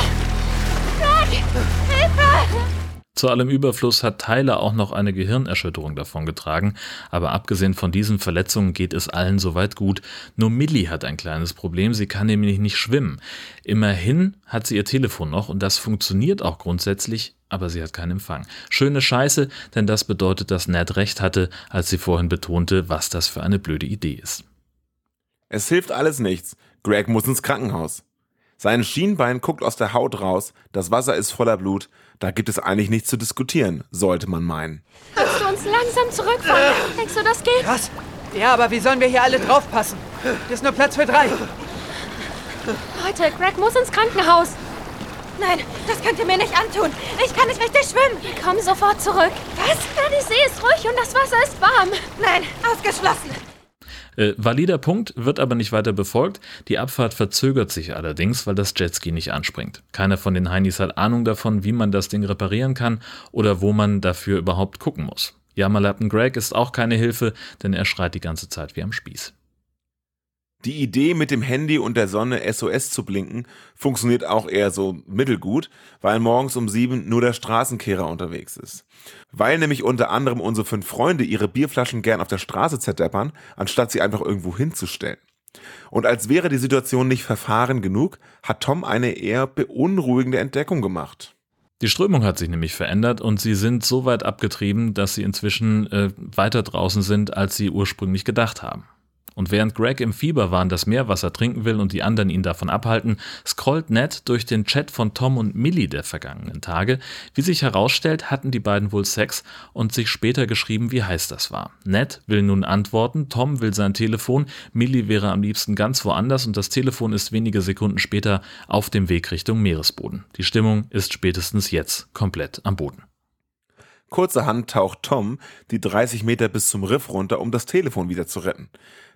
Greg, Hilfe! Zu allem Überfluss hat Tyler auch noch eine Gehirnerschütterung davongetragen, aber abgesehen von diesen Verletzungen geht es allen soweit gut. Nur Millie hat ein kleines Problem, sie kann nämlich nicht schwimmen. Immerhin hat sie ihr Telefon noch und das funktioniert auch grundsätzlich, aber sie hat keinen Empfang. Schöne Scheiße, denn das bedeutet, dass Ned recht hatte, als sie vorhin betonte, was das für eine blöde Idee ist. Es hilft alles nichts. Greg muss ins Krankenhaus. Sein Schienbein guckt aus der Haut raus, das Wasser ist voller Blut, da gibt es eigentlich nichts zu diskutieren, sollte man meinen. Kannst du uns langsam zurückfahren? Denkst du, das geht? Was? Ja, aber wie sollen wir hier alle draufpassen? Hier ist nur Platz für drei. Leute, Greg muss ins Krankenhaus. Nein, das könnt ihr mir nicht antun. Ich kann nicht richtig schwimmen. Komm sofort zurück. Was? Ja, die See ist ruhig und das Wasser ist warm. Nein, ausgeschlossen. Äh, valider Punkt, wird aber nicht weiter befolgt. Die Abfahrt verzögert sich allerdings, weil das Jetski nicht anspringt. Keiner von den Heinis hat Ahnung davon, wie man das Ding reparieren kann oder wo man dafür überhaupt gucken muss. Jammerlappen Greg ist auch keine Hilfe, denn er schreit die ganze Zeit wie am Spieß. Die Idee, mit dem Handy und der Sonne SOS zu blinken, funktioniert auch eher so mittelgut, weil morgens um sieben nur der Straßenkehrer unterwegs ist. Weil nämlich unter anderem unsere fünf Freunde ihre Bierflaschen gern auf der Straße zerdeppern, anstatt sie einfach irgendwo hinzustellen. Und als wäre die Situation nicht verfahren genug, hat Tom eine eher beunruhigende Entdeckung gemacht. Die Strömung hat sich nämlich verändert und sie sind so weit abgetrieben, dass sie inzwischen äh, weiter draußen sind, als sie ursprünglich gedacht haben. Und während Greg im Fieberwahn das Meerwasser trinken will und die anderen ihn davon abhalten, scrollt Ned durch den Chat von Tom und Millie der vergangenen Tage. Wie sich herausstellt, hatten die beiden wohl Sex und sich später geschrieben, wie heiß das war. Ned will nun antworten, Tom will sein Telefon, Millie wäre am liebsten ganz woanders und das Telefon ist wenige Sekunden später auf dem Weg Richtung Meeresboden. Die Stimmung ist spätestens jetzt komplett am Boden. Kurzerhand taucht Tom die 30 Meter bis zum Riff runter, um das Telefon wieder zu retten.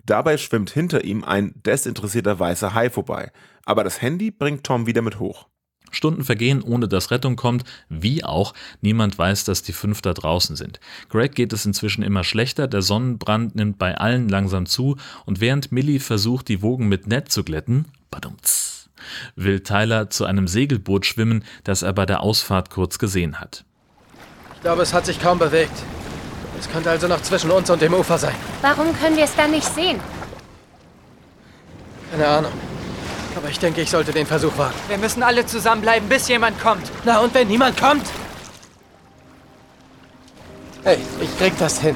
Dabei schwimmt hinter ihm ein desinteressierter weißer Hai vorbei, aber das Handy bringt Tom wieder mit hoch. Stunden vergehen, ohne dass Rettung kommt, wie auch, niemand weiß, dass die fünf da draußen sind. Greg geht es inzwischen immer schlechter, der Sonnenbrand nimmt bei allen langsam zu und während Millie versucht, die Wogen mit Ned zu glätten, badumts, will Tyler zu einem Segelboot schwimmen, das er bei der Ausfahrt kurz gesehen hat. Ich glaube, es hat sich kaum bewegt. Es könnte also noch zwischen uns und dem Ufer sein. Warum können wir es dann nicht sehen? Keine Ahnung. Aber ich denke, ich sollte den Versuch wagen. Wir müssen alle zusammenbleiben, bis jemand kommt. Na, und wenn niemand kommt? Hey, ich krieg das hin.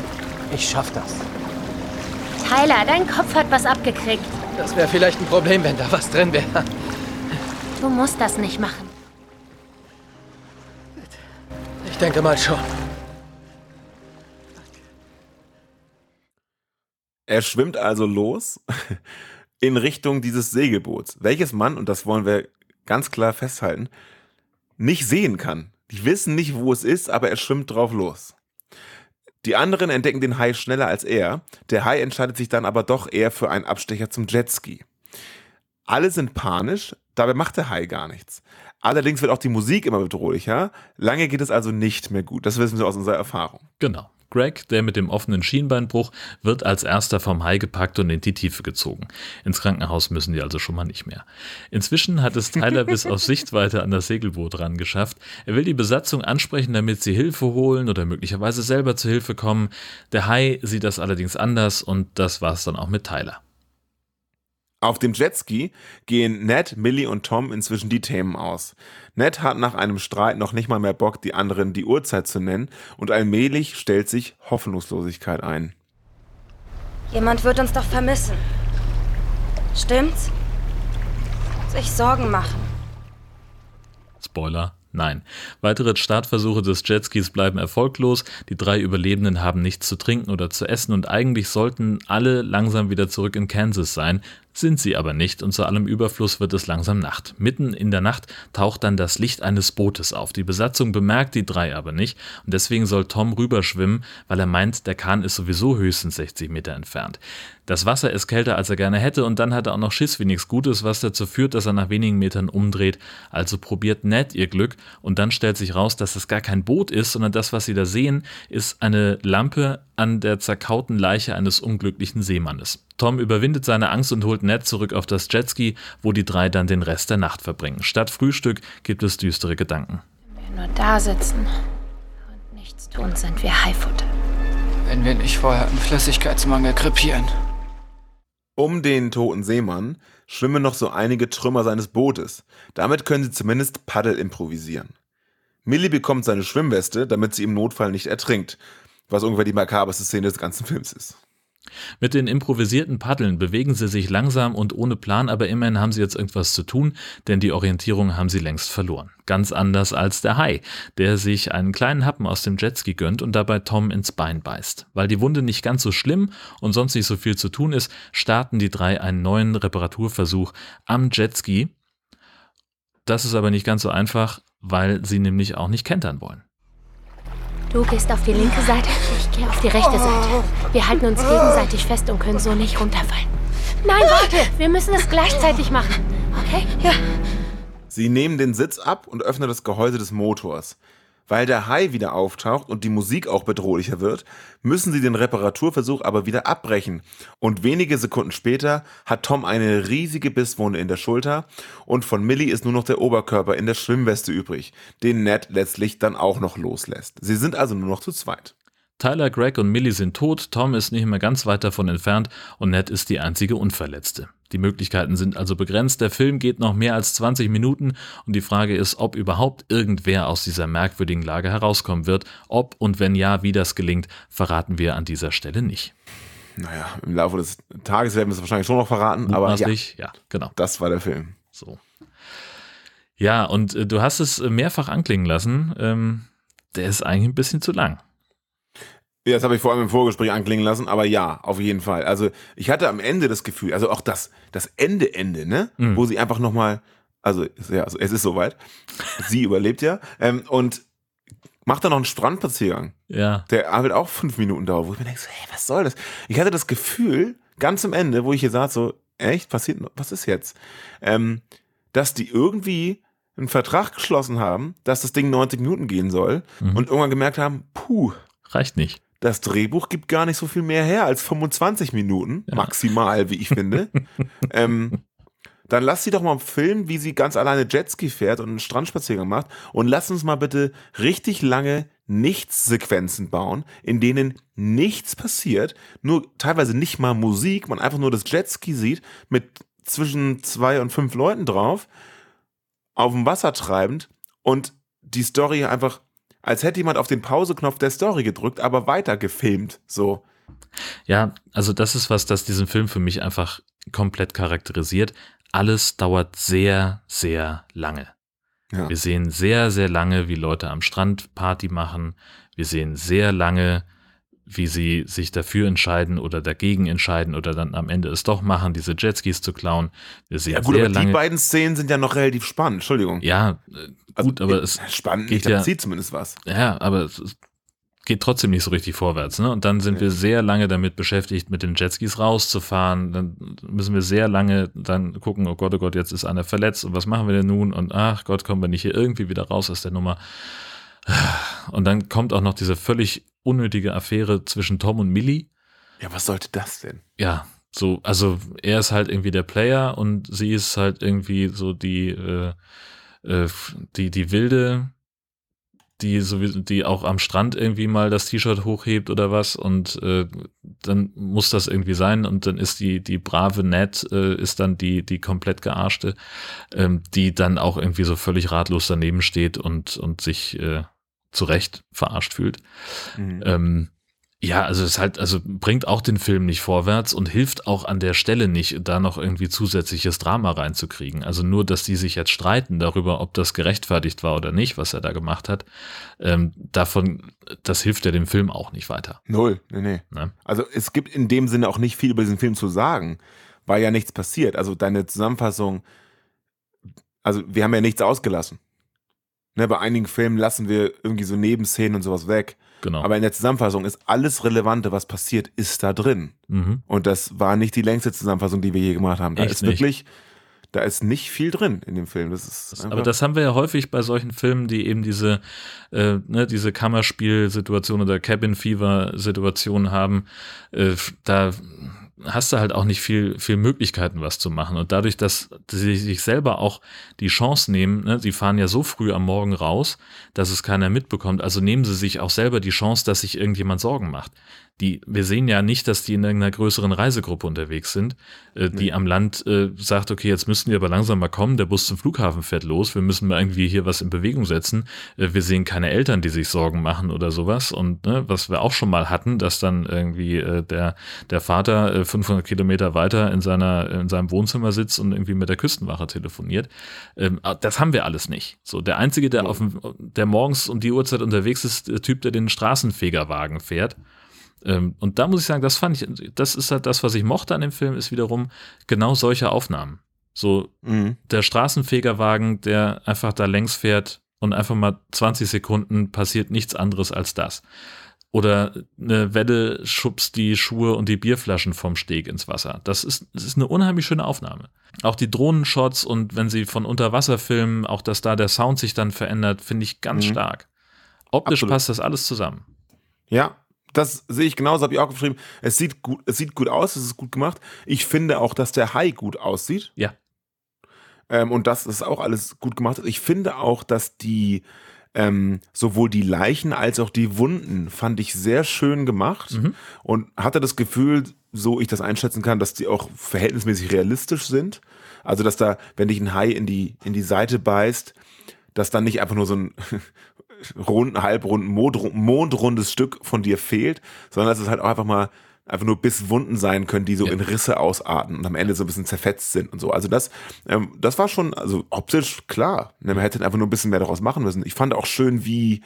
Ich schaff das. Tyler, dein Kopf hat was abgekriegt. Das wäre vielleicht ein Problem, wenn da was drin wäre. Du musst das nicht machen. Ich denke mal schon. Er schwimmt also los in Richtung dieses Segelboots, welches man, und das wollen wir ganz klar festhalten, nicht sehen kann. Die wissen nicht, wo es ist, aber er schwimmt drauf los. Die anderen entdecken den Hai schneller als er. Der Hai entscheidet sich dann aber doch eher für einen Abstecher zum Jetski. Alle sind panisch, dabei macht der Hai gar nichts. Allerdings wird auch die Musik immer bedrohlicher. Lange geht es also nicht mehr gut. Das wissen wir aus unserer Erfahrung. Genau. Greg, der mit dem offenen Schienbeinbruch, wird als erster vom Hai gepackt und in die Tiefe gezogen. Ins Krankenhaus müssen die also schon mal nicht mehr. Inzwischen hat es Tyler bis auf Sichtweite an das Segelboot ran geschafft. Er will die Besatzung ansprechen, damit sie Hilfe holen oder möglicherweise selber zu Hilfe kommen. Der Hai sieht das allerdings anders und das war's dann auch mit Tyler. Auf dem Jetski gehen Ned, Millie und Tom inzwischen die Themen aus. Ned hat nach einem Streit noch nicht mal mehr Bock, die anderen die Uhrzeit zu nennen und allmählich stellt sich Hoffnungslosigkeit ein. Jemand wird uns doch vermissen. Stimmt's? Sich Sorgen machen. Spoiler, nein. Weitere Startversuche des Jetskis bleiben erfolglos. Die drei Überlebenden haben nichts zu trinken oder zu essen und eigentlich sollten alle langsam wieder zurück in Kansas sein. Sind sie aber nicht und zu allem Überfluss wird es langsam Nacht. Mitten in der Nacht taucht dann das Licht eines Bootes auf. Die Besatzung bemerkt die drei aber nicht und deswegen soll Tom rüberschwimmen, weil er meint, der Kahn ist sowieso höchstens 60 Meter entfernt. Das Wasser ist kälter, als er gerne hätte und dann hat er auch noch Schiss wie nichts Gutes, was dazu führt, dass er nach wenigen Metern umdreht. Also probiert Ned ihr Glück und dann stellt sich raus, dass es gar kein Boot ist, sondern das, was sie da sehen, ist eine Lampe an der zerkauten Leiche eines unglücklichen Seemannes. Tom überwindet seine Angst und holt Ned zurück auf das Jetski, wo die drei dann den Rest der Nacht verbringen. Statt Frühstück gibt es düstere Gedanken. Wenn wir nur da sitzen und nichts tun, sind wir Haifutter. Wenn wir nicht vorher einen Flüssigkeitsmangel krepieren. Um den toten Seemann schwimmen noch so einige Trümmer seines Bootes. Damit können sie zumindest Paddel improvisieren. Millie bekommt seine Schwimmweste, damit sie im Notfall nicht ertrinkt, was ungefähr die makaberste Szene des ganzen Films ist. Mit den improvisierten Paddeln bewegen sie sich langsam und ohne Plan, aber immerhin haben sie jetzt irgendwas zu tun, denn die Orientierung haben sie längst verloren. Ganz anders als der Hai, der sich einen kleinen Happen aus dem Jetski gönnt und dabei Tom ins Bein beißt. Weil die Wunde nicht ganz so schlimm und sonst nicht so viel zu tun ist, starten die drei einen neuen Reparaturversuch am Jetski. Das ist aber nicht ganz so einfach, weil sie nämlich auch nicht kentern wollen. Du gehst auf die linke Seite, ich gehe auf die rechte Seite. Wir halten uns gegenseitig fest und können so nicht runterfallen. Nein, warte! Wir müssen es gleichzeitig machen. Okay? Ja. Sie nehmen den Sitz ab und öffnen das Gehäuse des Motors. Weil der Hai wieder auftaucht und die Musik auch bedrohlicher wird, müssen sie den Reparaturversuch aber wieder abbrechen. Und wenige Sekunden später hat Tom eine riesige Bisswunde in der Schulter und von Millie ist nur noch der Oberkörper in der Schwimmweste übrig, den Ned letztlich dann auch noch loslässt. Sie sind also nur noch zu zweit. Tyler, Greg und Millie sind tot, Tom ist nicht mehr ganz weit davon entfernt und Ned ist die einzige Unverletzte. Die Möglichkeiten sind also begrenzt, der Film geht noch mehr als 20 Minuten und die Frage ist, ob überhaupt irgendwer aus dieser merkwürdigen Lage herauskommen wird, ob und wenn ja, wie das gelingt, verraten wir an dieser Stelle nicht. Naja, im Laufe des Tages werden wir es wahrscheinlich schon noch verraten, aber ja, ja, genau. das war der Film. So. Ja, und äh, du hast es mehrfach anklingen lassen. Ähm, der ist eigentlich ein bisschen zu lang. Ja, das habe ich vor allem im Vorgespräch anklingen lassen, aber ja, auf jeden Fall. Also ich hatte am Ende das Gefühl, also auch das, das Ende, Ende, ne? Mhm. Wo sie einfach nochmal, also, ja, also es ist soweit. sie überlebt ja. Ähm, und macht dann noch einen Strandspaziergang, Ja, der halt auch fünf Minuten dauert, wo ich mir denke, so, hey, was soll das? Ich hatte das Gefühl, ganz am Ende, wo ich hier saß, so, echt, passiert, noch- was ist jetzt? Ähm, dass die irgendwie einen Vertrag geschlossen haben, dass das Ding 90 Minuten gehen soll Mhm. und irgendwann gemerkt haben, puh, reicht nicht. Das Drehbuch gibt gar nicht so viel mehr her als 25 Minuten, Ja. maximal, wie ich finde. ähm, dann lass sie doch mal filmen, wie sie ganz alleine Jetski fährt und einen Strandspaziergang macht und lass uns mal bitte richtig lange Nichts-Sequenzen bauen, in denen nichts passiert, nur teilweise nicht mal Musik, man einfach nur das Jetski sieht mit zwischen zwei und fünf Leuten drauf, auf dem Wasser treibend und die Story einfach, als hätte jemand auf den Pauseknopf der Story gedrückt, aber weiter gefilmt. So. Ja, also das ist was, das diesen Film für mich einfach komplett charakterisiert. Alles dauert sehr, sehr lange. Ja. Wir sehen sehr, sehr lange, wie Leute am Strand Party machen. Wir sehen sehr lange, wie sie sich dafür entscheiden oder dagegen entscheiden oder dann am Ende es doch machen, diese Jetskis zu klauen. Wir sehen Ja, gut, sehr aber die beiden Szenen sind ja noch relativ spannend. Entschuldigung. Ja, äh, gut, aber es spannend, geht ja- passiert zumindest was. Ja, aber es geht trotzdem nicht so richtig vorwärts. Ne? Und dann sind Nee. wir sehr lange damit beschäftigt, mit den Jetskis rauszufahren. Dann müssen wir sehr lange dann gucken, oh Gott, oh Gott, jetzt ist einer verletzt und was machen wir denn nun? Und ach Gott, kommen wir nicht hier irgendwie wieder raus aus der Nummer. Und dann kommt auch noch diese völlig unnötige Affäre zwischen Tom und Millie. Ja, was sollte das denn? Ja, so, also er ist halt irgendwie der Player und sie ist halt irgendwie so die, äh, äh, die, die Wilde, die sowieso, die auch am Strand irgendwie mal das T-Shirt hochhebt oder was und äh, dann muss das irgendwie sein und dann ist die, die brave Ned, äh, ist dann die, die komplett gearschte, ähm, die dann auch irgendwie so völlig ratlos daneben steht und, und sich äh, zu Recht verarscht fühlt. Mhm. Ähm, ja, also es halt, also bringt auch den Film nicht vorwärts und hilft auch an der Stelle nicht, da noch irgendwie zusätzliches Drama reinzukriegen. Also nur, dass die sich jetzt streiten darüber, ob das gerechtfertigt war oder nicht, was er da gemacht hat, ähm, davon, das hilft ja dem Film auch nicht weiter. Null, nee, nee. Ne? Also es gibt in dem Sinne auch nicht viel über diesen Film zu sagen, weil ja nichts passiert. Also deine Zusammenfassung, also wir haben ja nichts ausgelassen. Ne, bei einigen Filmen lassen wir irgendwie so Nebenszenen und sowas weg. Genau. Aber in der Zusammenfassung ist alles Relevante, was passiert, ist da drin. mhm. Und das war nicht die längste Zusammenfassung, die wir je gemacht haben. Da Echt ist nicht? wirklich, da ist nicht viel drin in dem Film. Das ist Aber das haben wir ja häufig bei solchen Filmen, die eben diese, äh, ne, diese Kammerspiel-Situation oder Cabin Fever-Situation haben. Äh, da hast du halt auch nicht viel, viel Möglichkeiten, was zu machen. Und dadurch, dass sie sich selber auch die Chance nehmen, ne, sie fahren ja so früh am Morgen raus, dass es keiner mitbekommt. Also nehmen sie sich auch selber die Chance, dass sich irgendjemand Sorgen macht. Die, wir sehen ja nicht, dass die in irgendeiner größeren Reisegruppe unterwegs sind, äh, die am Land äh, sagt, okay, jetzt müssten wir aber langsam mal kommen, der Bus zum Flughafen fährt los, wir müssen mal irgendwie hier was in Bewegung setzen. Äh, wir sehen keine Eltern, die sich Sorgen machen oder sowas. Und ne, was wir auch schon mal hatten, dass dann irgendwie äh, der, der Vater äh, 500 Kilometer weiter in, seiner, in seinem Wohnzimmer sitzt und irgendwie mit der Küstenwache telefoniert. Ähm, das haben wir alles nicht. So, der Einzige, der, auf dem, der morgens um die Uhrzeit unterwegs ist, der Typ, der den Straßenfegerwagen fährt. Ähm, und da muss ich sagen, das fand ich, das ist halt das, was ich mochte an dem Film, ist wiederum genau solche Aufnahmen. So Mhm. der Straßenfegerwagen, der einfach da längs fährt und einfach mal 20 Sekunden passiert nichts anderes als das. Oder eine Welle schubst die Schuhe und die Bierflaschen vom Steg ins Wasser. Das ist, das ist eine unheimlich schöne Aufnahme. Auch die Drohnenshots und wenn sie von unter Wasser filmen, auch dass da der Sound sich dann verändert, finde ich ganz Mhm. stark. Optisch Absolut. passt das alles zusammen. Ja, das sehe ich genauso, habe ich auch geschrieben. Es sieht gut, es sieht gut aus, es ist gut gemacht. Ich finde auch, dass der Hai gut aussieht. Ja. Ähm, und das ist auch alles gut gemacht. Ich finde auch, dass die ähm, sowohl die Leichen als auch die Wunden fand ich sehr schön gemacht Mhm. und hatte das Gefühl, so ich das einschätzen kann, dass die auch verhältnismäßig realistisch sind. Also, dass da, wenn dich ein Hai in die, in die Seite beißt, dass dann nicht einfach nur so ein runden, halbrunden, mondru- mondrundes Stück von dir fehlt, sondern dass es halt auch einfach mal einfach nur Bisswunden sein können, die so Ja. in Risse ausarten und am Ende so ein bisschen zerfetzt sind und so. Also das, ähm, das war schon, also optisch klar. Ne, man hätte einfach nur ein bisschen mehr daraus machen müssen. Ich fand auch schön, wie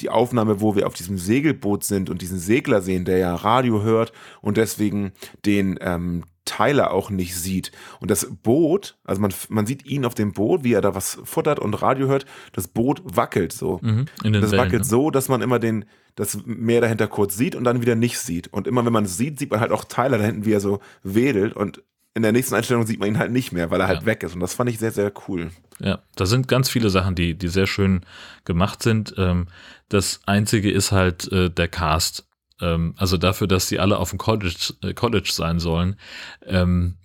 die Aufnahme, wo wir auf diesem Segelboot sind und diesen Segler sehen, der ja Radio hört und deswegen den ähm, Tyler auch nicht sieht. Und das Boot, also man, man sieht ihn auf dem Boot, wie er da was futtert und Radio hört, das Boot wackelt so. Mhm, Das Wellen, wackelt ne? so, dass man immer den, das Meer dahinter kurz sieht und dann wieder nicht sieht. Und immer wenn man es sieht, sieht man halt auch Tyler da hinten, wie er so wedelt und in der nächsten Einstellung sieht man ihn halt nicht mehr, weil er halt Ja. weg ist. Und das fand ich sehr, sehr cool. Ja, da sind ganz viele Sachen, die, die sehr schön gemacht sind. Ähm, das einzige ist halt äh, der Cast. Ähm, also dafür, dass die alle auf dem College, äh, College sein sollen, ähm,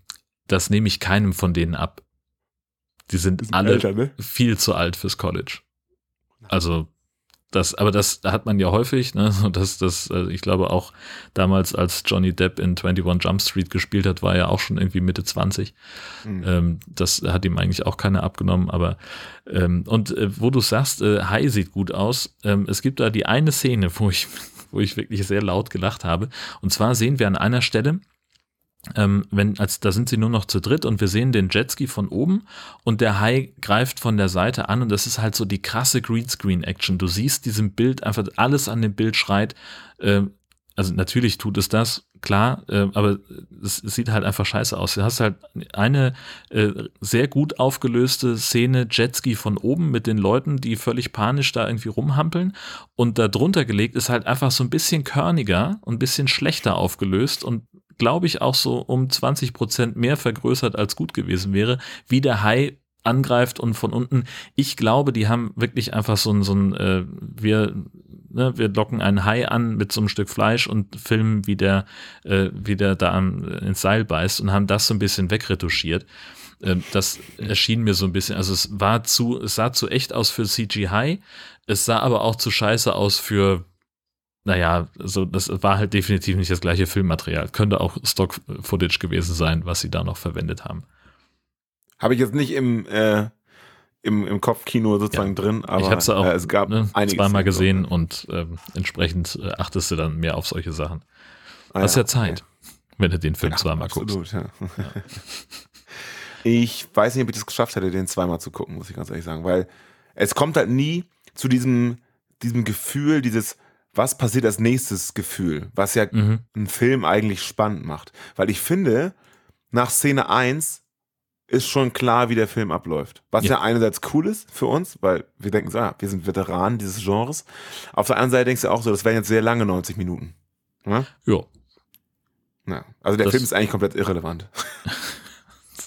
das nehme ich keinem von denen ab. Die sind, sind alle älter, ne? viel zu alt fürs College. Also das, aber das hat man ja häufig, ne? Das, das, äh, ich glaube auch damals, als Johnny Depp in 21 Jump Street gespielt hat, war er auch schon irgendwie Mitte 20. Mhm. Ähm, das hat ihm eigentlich auch keiner abgenommen, aber ähm, und äh, wo du sagst, äh, Hai sieht gut aus, ähm, es gibt da die eine Szene, wo ich, wo ich wirklich sehr laut gelacht habe. Und zwar sehen wir an einer Stelle, ähm, wenn, als da sind sie nur noch zu dritt und wir sehen den Jetski von oben und der Hai greift von der Seite an und das ist halt so die krasse Greenscreen-Action. Du siehst diesem Bild einfach, alles an dem Bild schreit, ähm, also natürlich tut es das, klar, äh, aber es, sieht halt einfach scheiße aus. Du hast halt eine äh, sehr gut aufgelöste Szene Jetski von oben mit den Leuten, die völlig panisch da irgendwie rumhampeln und da drunter gelegt ist halt einfach so ein bisschen körniger und ein bisschen schlechter aufgelöst und glaube ich auch so um 20 Prozent mehr vergrößert als gut gewesen wäre, wie der Hai angreift und von unten. Ich glaube, die haben wirklich einfach so ein, so ein äh, wir, ne, wir locken einen Hai an mit so einem Stück Fleisch und filmen, wie der, äh, wie der da am, ins Seil beißt und haben das so ein bisschen wegretuschiert. Ähm, das erschien mir so ein bisschen, also es war zu, es sah zu echt aus für CGI, es sah aber auch zu scheiße aus für naja, so, das war halt definitiv nicht das gleiche Filmmaterial. Könnte auch Stock-Footage gewesen sein, was sie da noch verwendet haben. Habe ich jetzt nicht im, äh, im, im Kopfkino sozusagen drin, aber ich habe sie auch äh, es gab ne, zweimal gesehen und ähm, entsprechend äh, achtest du dann mehr auf solche Sachen. Ah, Hast ja, okay. Zeit, wenn du den Film Ja, zweimal guckst. absolut, Ja. Ich weiß nicht, ob ich das geschafft hätte, den zweimal zu gucken, muss ich ganz ehrlich sagen, weil es kommt halt nie zu diesem, diesem Gefühl, dieses was passiert als nächstes Gefühl, was ja Mhm. einen Film eigentlich spannend macht. Weil ich finde, nach Szene 1 ist schon klar, wie der Film abläuft. Was ja, Ja. einerseits cool ist für uns, weil wir denken so, ah, wir sind Veteranen dieses Genres. Auf der anderen Seite denkst du auch so, das wären jetzt sehr lange 90 Minuten. Ja? Ja, Ja. Also der Das- Film ist eigentlich komplett irrelevant.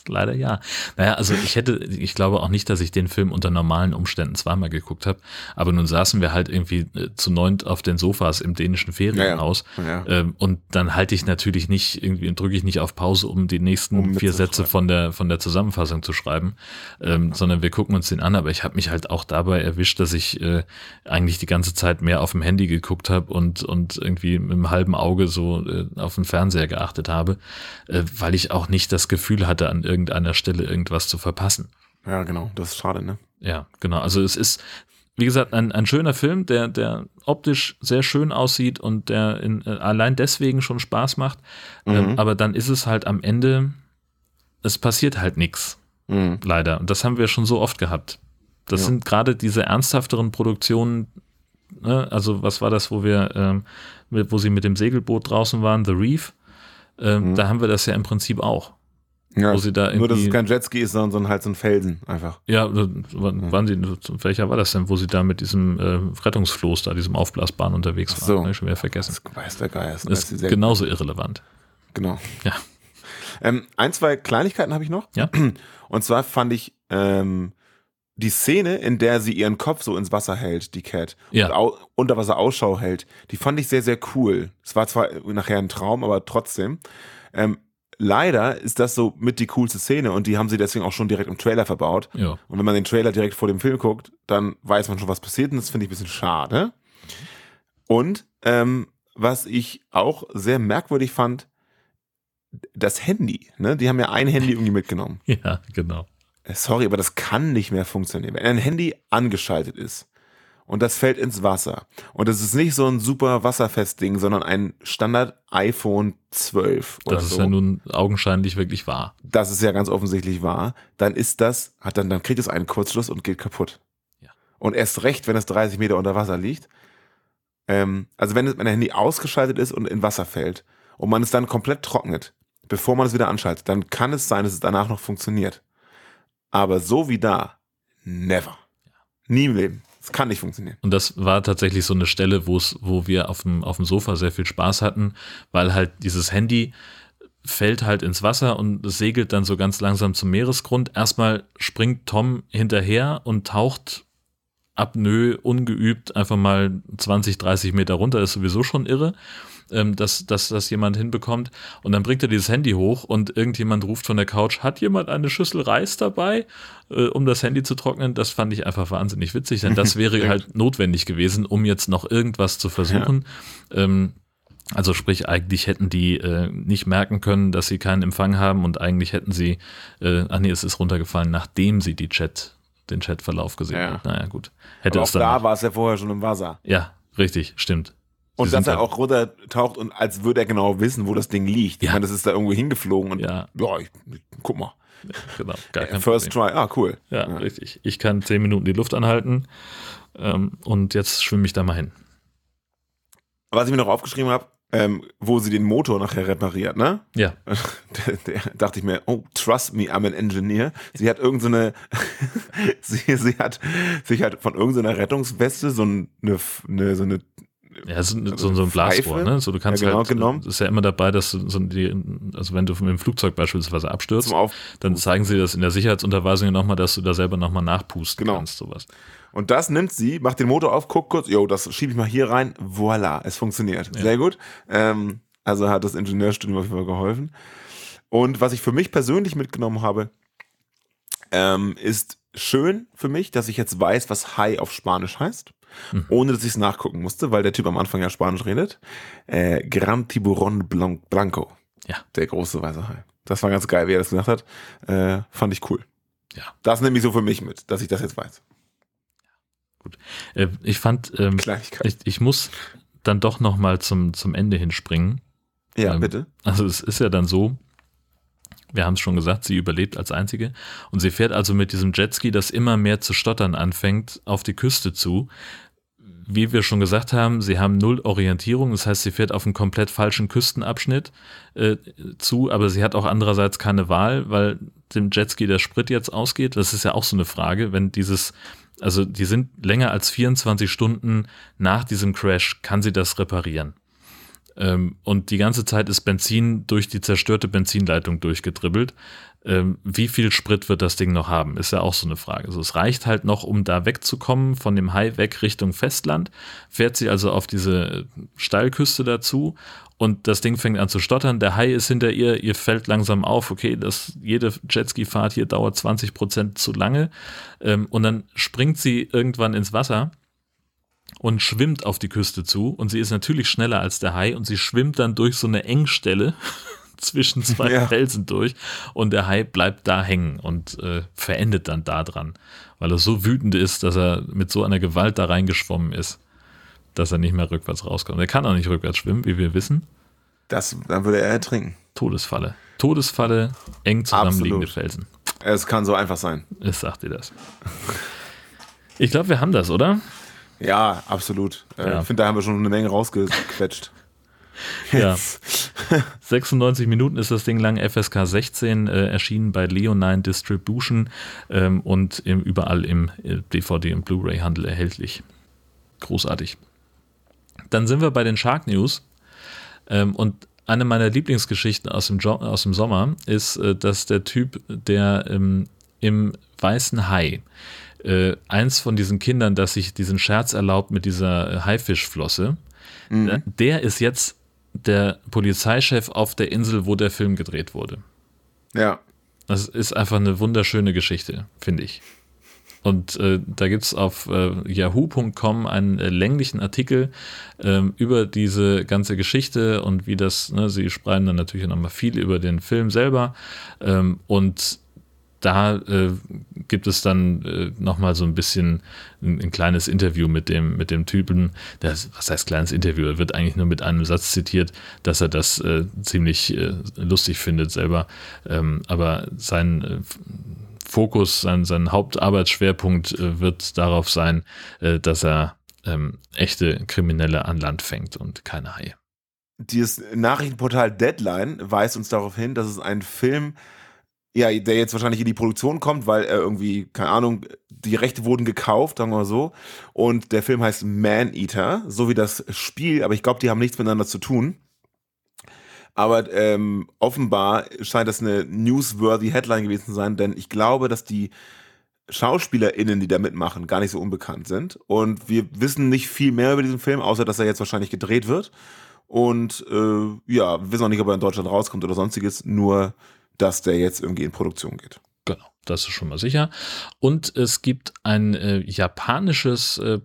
leider ja. Naja, also ich hätte, ich glaube auch nicht, dass ich den Film unter normalen Umständen zweimal geguckt habe. Aber nun saßen wir halt irgendwie äh, zu neunt auf den Sofas im dänischen Ferienhaus. Ja, ja. Ähm, und dann halte ich natürlich nicht, irgendwie drücke ich nicht auf Pause, um die nächsten Um vier. Sätze von der, von der Zusammenfassung zu schreiben, ähm, sondern wir gucken uns den an. Aber ich habe mich halt auch dabei erwischt, dass ich äh, eigentlich die ganze Zeit mehr auf dem Handy geguckt habe und, und irgendwie mit einem halben Auge so äh, auf den Fernseher geachtet habe, äh, weil ich auch nicht das Gefühl hatte, an irgendeiner Stelle irgendwas zu verpassen. Ja, genau. Das ist schade, ne? Ja, genau. Also es ist, wie gesagt, ein, ein schöner Film, der, der optisch sehr schön aussieht und der in, äh, allein deswegen schon Spaß macht. Ähm, aber dann ist es halt am Ende, es passiert halt nichts, Mhm. leider. Und das haben wir schon so oft gehabt. Das Ja. sind gerade diese ernsthafteren Produktionen, ne? also was war das, wo wir, ähm, wo sie mit dem Segelboot draußen waren, The Reef, ähm, da haben wir das ja im Prinzip auch. Ja, Wo sie da nur, dass es kein Jetski ist, sondern, halt so ein Felsen einfach. Ja, waren sie, welcher war das denn, wo sie da mit diesem äh, Rettungsfloß da, diesem Aufblasbahn unterwegs waren? so. Ne, schon wieder vergessen. Das weiß der Geier. Ist ist genauso irrelevant. Genau. Ja. Ähm, ein, zwei Kleinigkeiten habe ich noch. Ja. Und zwar fand ich ähm, die Szene, in der sie ihren Kopf so ins Wasser hält, die Cat, Ja. und au unter Wasser Ausschau hält, die fand ich sehr, sehr cool. Es war zwar nachher ein Traum, aber trotzdem. Ähm, leider ist das so mit die coolste Szene und die haben sie deswegen auch schon direkt im Trailer verbaut. Ja. Und wenn man den Trailer direkt vor dem Film guckt, dann weiß man schon, was passiert und das finde ich ein bisschen schade. Und ähm, was ich auch sehr merkwürdig fand, das Handy. Ne? Die haben ja ein Handy irgendwie mitgenommen. Ja, genau. Äh, Sorry, aber das kann nicht mehr funktionieren. Wenn ein Handy angeschaltet ist und das fällt ins Wasser. Und das ist nicht so ein super Wasserfest-Ding, sondern ein Standard iPhone 12 oder Das ist so. ja nun augenscheinlich wirklich wahr. das ist ja ganz offensichtlich wahr. Dann ist das, hat dann, dann kriegt es einen Kurzschluss und geht kaputt. Ja. Und erst recht, wenn es 30 Meter unter Wasser liegt. Ähm, also wenn, es, wenn der Handy ausgeschaltet ist und in Wasser fällt und man es dann komplett trocknet, bevor man es wieder anschaltet, dann kann es sein, dass es danach noch funktioniert. Aber so wie da, never. Nie im Leben. Es kann nicht funktionieren. Und das war tatsächlich so eine Stelle, wo es, wo wir auf dem, auf dem Sofa sehr viel Spaß hatten, weil halt dieses Handy fällt halt ins Wasser und segelt dann so ganz langsam zum Meeresgrund. Erstmal springt Tom hinterher und taucht apnoe, ungeübt, einfach mal 20, 30 Meter runter, ist sowieso schon irre, ähm, dass, dass das jemand hinbekommt. Und dann bringt er dieses Handy hoch und irgendjemand ruft von der Couch, hat jemand eine Schüssel Reis dabei, äh, um das Handy zu trocknen? Das fand ich einfach wahnsinnig witzig, denn das wäre halt notwendig gewesen, um jetzt noch irgendwas zu versuchen. Ähm, also sprich, eigentlich hätten die äh, nicht merken können, dass sie keinen Empfang haben und eigentlich hätten sie, äh, ach nee, es ist runtergefallen, nachdem sie die Chat, den Chatverlauf gesehen Ja. hat. Naja, gut. Hätte Aber auch es da war es ja vorher schon im Wasser. ja, richtig, stimmt. Und dass er auch runtertaucht und als würde er genau wissen, wo das Ding liegt. Ich Ja. meine, das ist da irgendwo hingeflogen und Ja. ja, ich, guck mal. Genau, gar kein First Problem. try, ah, cool. Ja, richtig. Ich kann zehn Minuten die Luft anhalten ähm, und jetzt schwimme ich da mal hin. Was ich mir noch aufgeschrieben habe, ähm, wo sie den Motor nachher repariert, ne? Ja, Der, der, dachte ich mir, oh, trust me, I'm an engineer. Sie hat irgendeine, sie, sie hat sich halt von irgendeiner Rettungsweste so eine, eine so eine, ja so, Also so, ein Blasrohr, Pfeife? ne? So, du kannst Ja, genau, halt, genau. ist ja immer dabei, dass du so die, also wenn du mit dem Flugzeug beispielsweise abstürzt, dann zeigen sie das in der Sicherheitsunterweisung nochmal, dass du da selber nochmal nachpusten Genau. kannst, sowas. Und das nimmt sie, macht den Motor auf, guckt kurz, yo, das schiebe ich mal hier rein, voila, es funktioniert. Ja. Sehr gut. Ähm, also hat das Ingenieurstudium auf jeden Fall geholfen. Und was ich für mich persönlich mitgenommen habe, ähm, ist schön für mich, dass ich jetzt weiß, was Hai auf Spanisch heißt, Mhm. ohne dass ich es nachgucken musste, weil der Typ am Anfang ja Spanisch redet. Äh, Gran Tiburon Blan- Blanco. Ja. Der große weiße Hai. Das war ganz geil, wie er das gesagt hat. Äh, fand ich cool. Ja. Das nehme ich so für mich mit, dass ich das jetzt weiß. Äh, ich fand, ähm, ich, ich muss dann doch nochmal zum, zum Ende hinspringen. Ja, Ähm, bitte. Also es ist ja dann so, wir haben es schon gesagt, sie überlebt als einzige und sie fährt also mit diesem Jetski, das immer mehr zu stottern anfängt, auf die Küste zu. Wie wir schon gesagt haben, sie haben null Orientierung, das heißt, sie fährt auf einen komplett falschen Küstenabschnitt äh, zu, aber sie hat auch andererseits keine Wahl, weil dem Jetski der Sprit jetzt ausgeht. Das ist ja auch so eine Frage, wenn dieses, also die sind länger als 24 Stunden nach diesem Crash, kann sie das reparieren? Ähm, und die ganze Zeit ist Benzin durch die zerstörte Benzinleitung durchgedribbelt. Ähm, wie viel Sprit wird das Ding noch haben? Ist ja auch so eine Frage. Also es reicht halt noch, um da wegzukommen, von dem Hai weg Richtung Festland. Fährt sie also auf diese Steilküste dazu und das Ding fängt an zu stottern. Der Hai ist hinter ihr, ihr fällt langsam auf, okay, das, jede Jetski-Fahrt hier dauert 20 Prozent zu lange. Ähm, und dann springt sie irgendwann ins Wasser und schwimmt auf die Küste zu und sie ist natürlich schneller als der Hai und sie schwimmt dann durch so eine Engstelle zwischen zwei Ja. Felsen durch und der Hai bleibt da hängen und äh, verendet dann da dran, weil er so wütend ist, dass er mit so einer Gewalt da reingeschwommen ist, dass er nicht mehr rückwärts rauskommt. Er kann auch nicht rückwärts schwimmen, wie wir wissen. Das, dann würde er ertrinken. Todesfalle. Todesfalle, eng zusammenliegende Absolut. Felsen. Es kann so einfach sein. Ich sag dir das. Ich glaube, wir haben das, oder? Ja, absolut. Äh, Ja. Ich finde, da haben wir schon eine Menge rausgequetscht. Ja. 96 Minuten ist das Ding lang, FSK 16, äh, erschienen bei Leonine Distribution ähm, und im, überall im äh, DVD- und Blu-ray-Handel erhältlich. Großartig. Dann sind wir bei den Shark News ähm, und eine meiner Lieblingsgeschichten aus dem, jo aus dem Sommer ist, äh, dass der Typ, der ähm, im Weißen Hai, äh, eins von diesen Kindern, das sich diesen Scherz erlaubt mit dieser äh, Haifischflosse, äh, der ist jetzt der Polizeichef auf der Insel, wo der Film gedreht wurde. Ja. Das ist einfach eine wunderschöne Geschichte, finde ich. Und äh, da gibt es auf äh, yahoo.com einen äh, länglichen Artikel ähm, über diese ganze Geschichte und wie das, ne, sie schreiben dann natürlich nochmal viel über den Film selber. Ähm, und da äh, gibt es dann äh, nochmal so ein bisschen ein, ein, kleines Interview mit dem, mit dem Typen. Das, was heißt kleines Interview? Er wird eigentlich nur mit einem Satz zitiert, dass er das äh, ziemlich äh, lustig findet selber. Ähm, aber sein äh, Fokus, sein, sein Hauptarbeitsschwerpunkt äh, wird darauf sein, äh, dass er ähm, echte Kriminelle an Land fängt und keine Haie. Dieses Nachrichtenportal Deadline weist uns darauf hin, dass es ein Film ja, der jetzt wahrscheinlich in die Produktion kommt, weil er irgendwie, keine Ahnung, die Rechte wurden gekauft, sagen wir mal so. Und der Film heißt Man Eater, so wie das Spiel, aber ich glaube, die haben nichts miteinander zu tun. Aber ähm, offenbar scheint das eine newsworthy Headline gewesen zu sein, denn ich glaube, dass die SchauspielerInnen, die da mitmachen, gar nicht so unbekannt sind. Und wir wissen nicht viel mehr über diesen Film, außer dass er jetzt wahrscheinlich gedreht wird. Und äh, ja, wissen auch nicht, ob er in Deutschland rauskommt oder sonstiges, nur dass der jetzt irgendwie in Produktion geht. Genau, das ist schon mal sicher. Und es gibt ein äh, japanisches äh,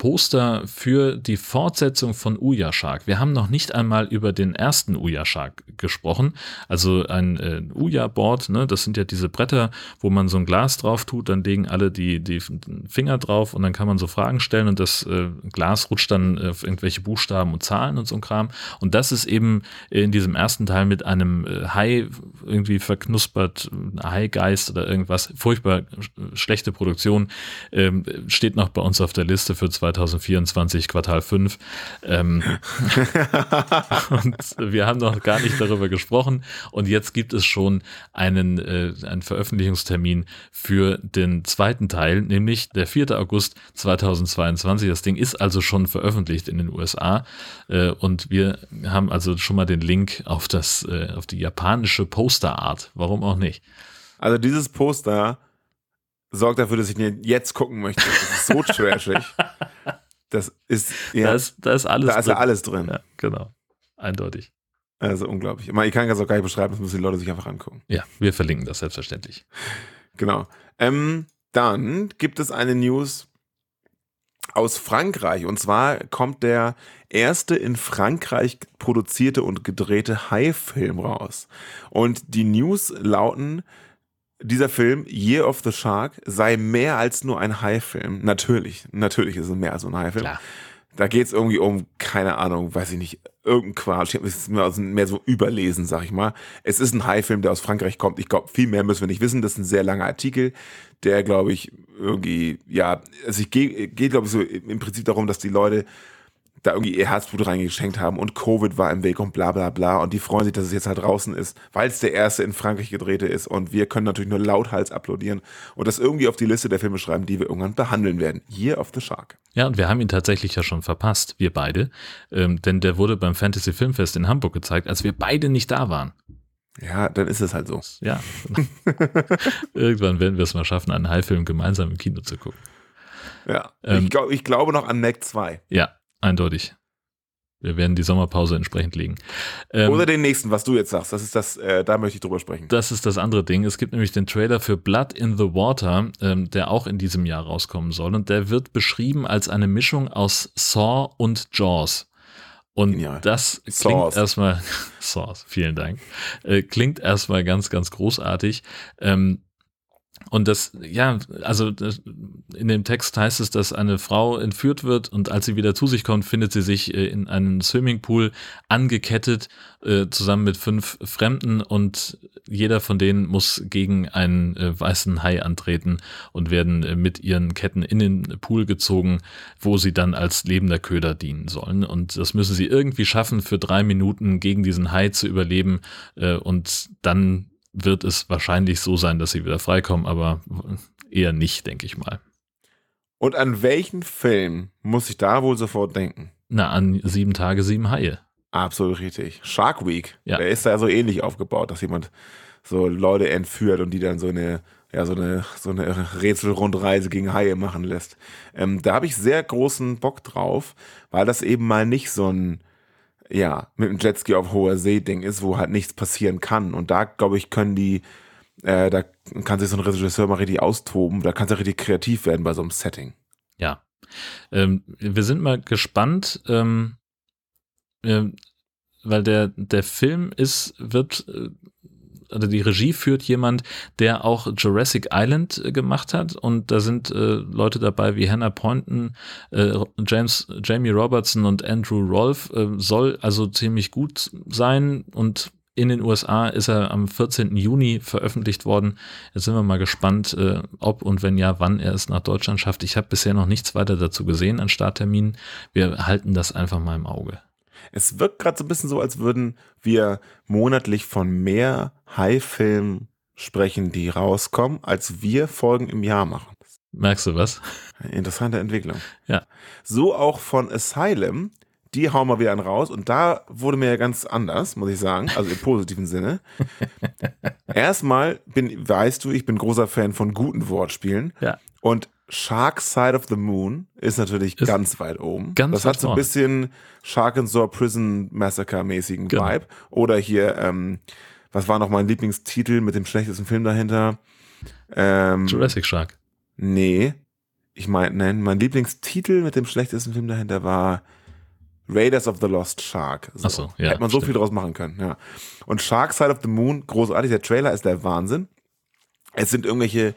Poster für die Fortsetzung von Uya Shark. Wir haben noch nicht einmal über den ersten Uya Shark gesprochen. Also ein äh, Uya Board, ne, das sind ja diese Bretter, wo man so ein Glas drauf tut, dann legen alle die, die Finger drauf und dann kann man so Fragen stellen und das äh, Glas rutscht dann auf irgendwelche Buchstaben und Zahlen und so ein Kram. Und das ist eben in diesem ersten Teil mit einem äh, Hai irgendwie verknuspert, Haigeist oder irgendwas. Furchtbar schlechte Produktion. Ähm, steht noch bei uns auf der Liste für zwei 2024 Quartal 5. Ähm, und wir haben noch gar nicht darüber gesprochen. Und jetzt gibt es schon einen, äh, einen Veröffentlichungstermin für den zweiten Teil, nämlich der 4. August 2022. Das Ding ist also schon veröffentlicht in den USA. Äh, und wir haben also schon mal den Link auf, das, äh, auf die japanische Posterart. Warum auch nicht? Also dieses Poster sorgt dafür, dass ich den jetzt gucken möchte. Das ist so trashig. Das ist, ja, da ist, da ist alles da ist drin. ja alles drin. Ja, genau. Eindeutig. Also unglaublich. Ich, meine, ich kann das auch gar nicht beschreiben, das müssen die Leute sich einfach angucken. Ja, wir verlinken das selbstverständlich. Genau. Ähm, dann gibt es eine News aus Frankreich. Und zwar kommt der erste in Frankreich produzierte und gedrehte Hai-Film raus. Und die News lauten, dieser Film, Year of the Shark, sei mehr als nur ein Haifilm. Natürlich, natürlich ist es mehr als nur ein Haifilm. Klar. Da geht es irgendwie um, keine Ahnung, weiß ich nicht, irgendein Quatsch. Es ist mehr so überlesen, sag ich mal. Es ist ein Haifilm, der aus Frankreich kommt. Ich glaube, viel mehr müssen wir nicht wissen. Das ist ein sehr langer Artikel, der, glaube ich, irgendwie, ja, also geht, geht glaube ich, so im Prinzip darum, dass die Leute da irgendwie ihr Herzblut reingeschenkt haben und Covid war im Weg und bla bla bla und die freuen sich, dass es jetzt halt draußen ist, weil es der erste in Frankreich gedrehte ist und wir können natürlich nur lauthals applaudieren und das irgendwie auf die Liste der Filme schreiben, die wir irgendwann behandeln werden. Year of the Shark. Ja, und wir haben ihn tatsächlich ja schon verpasst, wir beide, ähm, denn der wurde beim Fantasy Filmfest in Hamburg gezeigt, als wir beide nicht da waren. Ja, dann ist es halt so. Ja. Irgendwann werden wir es mal schaffen, einen High-Film gemeinsam im Kino zu gucken. Ja. Ähm, ich, glaub, ich glaube noch an Mac 2. Ja, eindeutig. Wir werden die Sommerpause entsprechend legen. Ähm, Oder den nächsten, was du jetzt sagst. Das ist das, äh, da möchte ich drüber sprechen. Das ist das andere Ding. Es gibt nämlich den Trailer für Blood in the Water, ähm, der auch in diesem Jahr rauskommen soll. Und der wird beschrieben als eine Mischung aus Saw und Jaws. Und Genial. das klingt Sauce. erstmal, Sauce, vielen Dank, äh, klingt erstmal ganz, ganz großartig. Ähm, und das, ja, also das, in dem Text heißt es, dass eine Frau entführt wird und als sie wieder zu sich kommt, findet sie sich äh, in einem Swimmingpool angekettet, äh, zusammen mit fünf Fremden und jeder von denen muss gegen einen äh, weißen Hai antreten und werden äh, mit ihren Ketten in den Pool gezogen, wo sie dann als lebender Köder dienen sollen. Und das müssen sie irgendwie schaffen, für drei Minuten gegen diesen Hai zu überleben äh, und dann wird es wahrscheinlich so sein, dass sie wieder freikommen, aber eher nicht, denke ich mal. Und an welchen Film muss ich da wohl sofort denken? Na, an sieben Tage, sieben Haie. Absolut richtig. Shark Week. Ja. Der ist da so ähnlich aufgebaut, dass jemand so Leute entführt und die dann so eine, ja, so eine, so eine Rätselrundreise gegen Haie machen lässt. Ähm, da habe ich sehr großen Bock drauf, weil das eben mal nicht so ein ja, mit dem Jetski auf hoher See Ding ist, wo halt nichts passieren kann. Und da, glaube ich, können die, äh, da kann sich so ein Regisseur mal richtig austoben, da kann es ja richtig kreativ werden bei so einem Setting. Ja. Ähm, wir sind mal gespannt, ähm, äh, weil der, der Film ist, wird äh, also die Regie führt jemand, der auch Jurassic Island äh, gemacht hat und da sind äh, Leute dabei wie Hannah Poynton, äh, James, Jamie Robertson und Andrew Rolfe, äh, soll also ziemlich gut sein und in den USA ist er am 14. Juni veröffentlicht worden. Jetzt sind wir mal gespannt, äh, ob und wenn ja, wann er es nach Deutschland schafft. Ich habe bisher noch nichts weiter dazu gesehen an Startterminen. Wir halten das einfach mal im Auge. Es wirkt gerade so ein bisschen so, als würden wir monatlich von mehr High-Filmen sprechen, die rauskommen, als wir Folgen im Jahr machen. Merkst du was? Interessante Entwicklung. Ja. So auch von Asylum. Die hauen wir wieder einen raus. Und da wurde mir ja ganz anders, muss ich sagen. Also im positiven Sinne. Erstmal bin, weißt du, ich bin großer Fan von guten Wortspielen. Ja. Und Shark Side of the Moon ist natürlich Ist ganz weit oben. ganz das hat so ein bisschen Shark and Saw Prison Massacre mäßigen Genau. Vibe. Oder hier, ähm, was war noch mein Lieblingstitel mit dem schlechtesten Film dahinter? Ähm, Jurassic Shark. Nee. Ich meine, nein, mein Lieblingstitel mit dem schlechtesten Film dahinter war Raiders of the Lost Shark. Ach so, ja, Hätte man so stimmt. viel draus machen können, ja. Und Shark Side of the Moon, großartig. Der Trailer ist der Wahnsinn. Es sind irgendwelche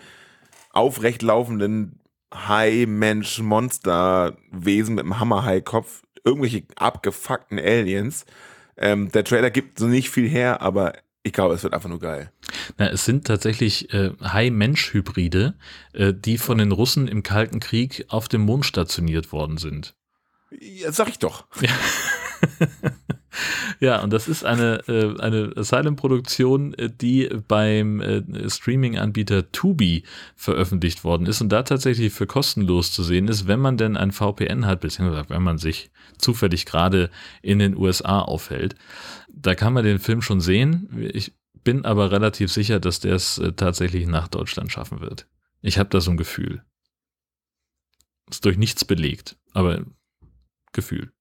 aufrecht laufenden Hai-Mensch-Monster-Wesen mit einem Hammerhai-Kopf. Irgendwelche abgefuckten Aliens. Ähm, der Trailer gibt so nicht viel her, aber ich glaube, es wird einfach nur geil. Na, es sind tatsächlich äh, Hai-Mensch-Hybride, äh, die von den Russen im Kalten Krieg auf dem Mond stationiert worden sind. Ja, sag ich doch. Ja, und das ist eine, äh, eine Asylum-Produktion, äh, die beim äh, Streaming-Anbieter Tubi veröffentlicht worden ist und da tatsächlich für kostenlos zu sehen ist, wenn man denn ein VPN hat, beziehungsweise wenn man sich zufällig gerade in den USA aufhält. Da kann man den Film schon sehen. Ich bin aber relativ sicher, dass der es äh, tatsächlich nach Deutschland schaffen wird. Ich habe da so ein Gefühl. Ist durch nichts belegt, aber Gefühl.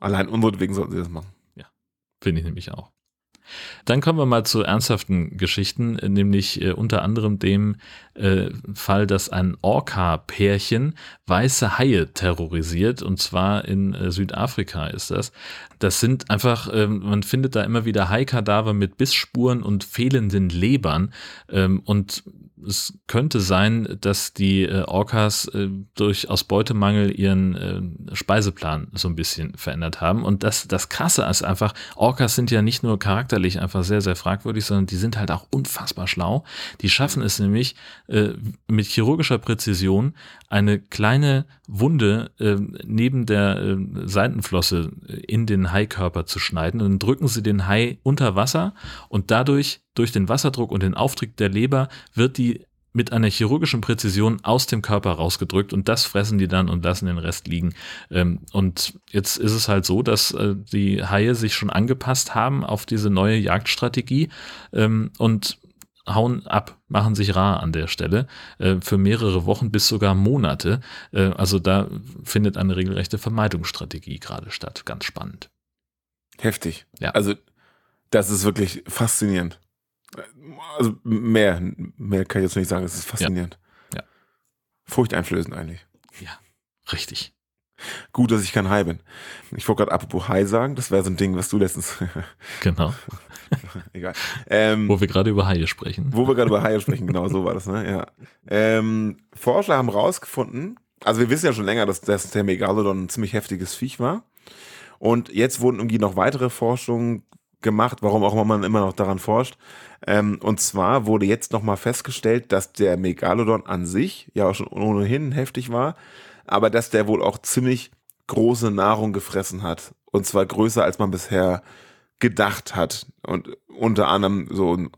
Allein unseretwegen sollten sie das machen. Finde ich nämlich auch. Dann kommen wir mal zu ernsthaften Geschichten, nämlich äh, unter anderem dem äh, Fall, dass ein Orca-Pärchen weiße Haie terrorisiert und zwar in äh, Südafrika ist das. Das sind einfach, ähm, man findet da immer wieder Haikadaver mit Bissspuren und fehlenden Lebern ähm, und es könnte sein, dass die äh, Orcas äh, durch aus Beutemangel ihren äh, Speiseplan so ein bisschen verändert haben. Und das, das Krasse ist einfach, Orcas sind ja nicht nur charakterlich einfach sehr, sehr fragwürdig, sondern die sind halt auch unfassbar schlau. Die schaffen es nämlich äh, mit chirurgischer Präzision eine kleine Wunde äh, neben der äh, Seitenflosse in den Haikörper zu schneiden. Und dann drücken sie den Hai unter Wasser und dadurch, durch den Wasserdruck und den Auftrieb der Leber, wird die mit einer chirurgischen Präzision aus dem Körper rausgedrückt und das fressen die dann und lassen den Rest liegen. Ähm, und jetzt ist es halt so, dass äh, die Haie sich schon angepasst haben auf diese neue Jagdstrategie ähm, und hauen ab, machen sich rar an der Stelle äh, für mehrere Wochen bis sogar Monate. Äh, also da findet eine regelrechte Vermeidungsstrategie gerade statt. Ganz spannend. Heftig. Ja. Also, das ist wirklich faszinierend. Also, mehr, mehr kann ich jetzt nicht sagen. Es ist faszinierend. Ja. Furchteinflößend eigentlich. Richtig. Gut, dass ich kein Hai bin. Ich wollte gerade apropos Hai sagen. Das wäre so ein Ding, was du letztens. Genau. Egal. Ähm, Wo wir gerade über Haie sprechen. Wo wir gerade über Haie sprechen, genau so war das, ne? Ja. Ähm, Forscher haben rausgefunden, also wir wissen ja schon länger, dass, dass der Megalodon ein ziemlich heftiges Viech war. Und jetzt wurden irgendwie noch weitere Forschungen gemacht, warum auch immer man immer noch daran forscht. Ähm, und zwar wurde jetzt nochmal festgestellt, dass der Megalodon an sich ja auch schon ohnehin heftig war, aber dass der wohl auch ziemlich große Nahrung gefressen hat. Und zwar größer, als man bisher gedacht hat. Und unter anderem so ein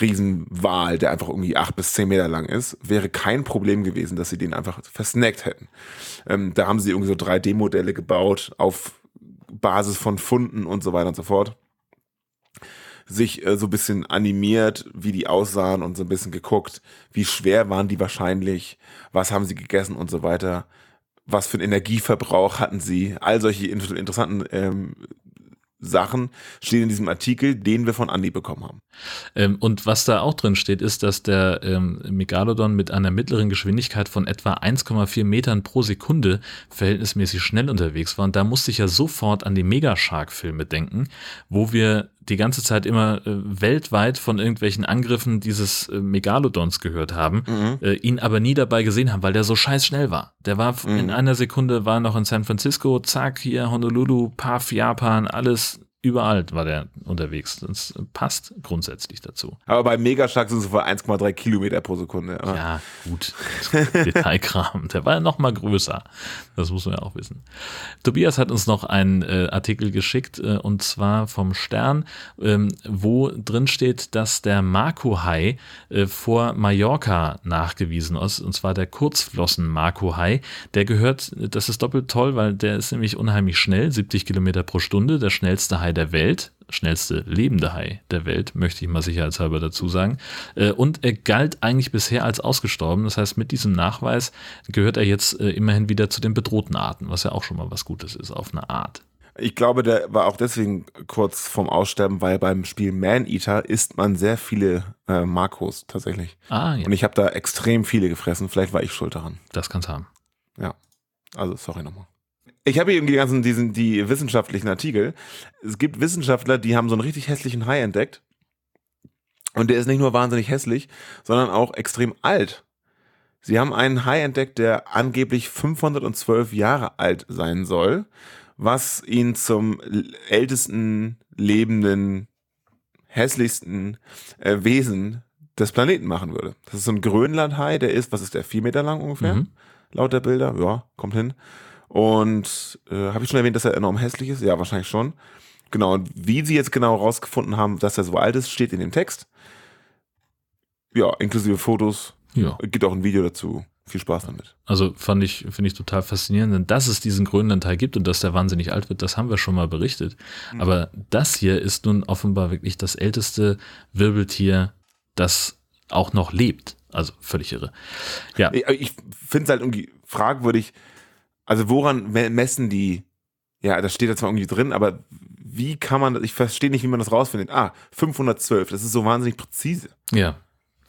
Riesenwal, der einfach irgendwie acht bis zehn Meter lang ist, wäre kein Problem gewesen, dass sie den einfach versnackt hätten. Ähm, da haben sie irgendwie so 3D-Modelle gebaut auf Basis von Funden und so weiter und so fort. Sich äh, so ein bisschen animiert, wie die aussahen und so ein bisschen geguckt, wie schwer waren die wahrscheinlich, was haben sie gegessen und so weiter, was für einen Energieverbrauch hatten sie, all solche inter interessanten ähm, Sachen stehen in diesem Artikel, den wir von Andi bekommen haben. Ähm, und was da auch drin steht, ist, dass der ähm, Megalodon mit einer mittleren Geschwindigkeit von etwa 1,4 Metern pro Sekunde verhältnismäßig schnell unterwegs war. Und da musste ich ja sofort an die Megashark-Filme denken, wo wir die ganze Zeit immer äh, weltweit von irgendwelchen Angriffen dieses äh, Megalodons gehört haben, Mhm. äh, ihn aber nie dabei gesehen haben, weil der so scheiß schnell war. Der war f- in einer Sekunde war noch in San Francisco, zack, hier Honolulu, Paf, Japan, alles überall war der unterwegs. Das passt grundsätzlich dazu. Aber bei Megashark sind es vor 1,3 Kilometer pro Sekunde. Ja. Ja, gut. Detailkram. Der war ja noch mal größer. Das muss man ja auch wissen. Tobias hat uns noch einen äh, Artikel geschickt, äh, und zwar vom Stern, ähm, wo drin steht, dass der Marco-Hai äh, vor Mallorca nachgewiesen ist, und zwar der Kurzflossen-Marco-Hai. Der gehört, das ist doppelt toll, weil der ist nämlich unheimlich schnell, 70 Kilometer pro Stunde, der schnellste Hai der Welt schnellste lebende Hai der Welt, möchte ich mal sicherheitshalber dazu sagen. Äh, Und er galt eigentlich bisher als ausgestorben. Das heißt, mit diesem Nachweis gehört er jetzt äh, immerhin wieder zu den bedrohten Arten, was ja auch schon mal was Gutes ist, auf eine Art. Ich glaube, der war auch deswegen kurz vorm Aussterben, weil beim Spiel Man Eater isst man sehr viele äh, Makros tatsächlich. Ah, ja, Und ich habe da extrem viele gefressen. Vielleicht war ich schuld daran. das kann's haben. Ja. Also, sorry nochmal. Ich habe hier irgendwie die ganzen, diesen, die wissenschaftlichen Artikel. Es gibt Wissenschaftler, die haben so einen richtig hässlichen Hai entdeckt. Und der ist nicht nur wahnsinnig hässlich, sondern auch extrem alt. Sie haben einen Hai entdeckt, der angeblich 512 Jahre alt sein soll, was ihn zum ältesten lebenden, hässlichsten äh, Wesen des Planeten machen würde. Das ist so ein Grönlandhai, der ist, was ist der, vier Meter lang ungefähr? Mhm. laut der Bilder. Ja, kommt hin. Und äh, habe ich schon erwähnt, dass er enorm hässlich ist? Ja, wahrscheinlich schon. Genau, und wie sie jetzt genau rausgefunden haben, dass er so alt ist, steht in dem Text. Ja, inklusive Fotos. Ja. Gibt auch ein Video dazu. Viel Spaß damit. Also fand ich, finde ich total faszinierend, denn dass es diesen Grönlandteil gibt und dass der wahnsinnig alt wird, das haben wir schon mal berichtet. Aber das hier ist nun offenbar wirklich das älteste Wirbeltier, das auch noch lebt. Also völlig irre. Ja, Ich, ich finde es halt irgendwie fragwürdig. Also woran me- messen die? Ja, das steht da zwar irgendwie drin, aber wie kann man, ich verstehe nicht, wie man das rausfindet. Ah, 512, das ist so wahnsinnig präzise. ja,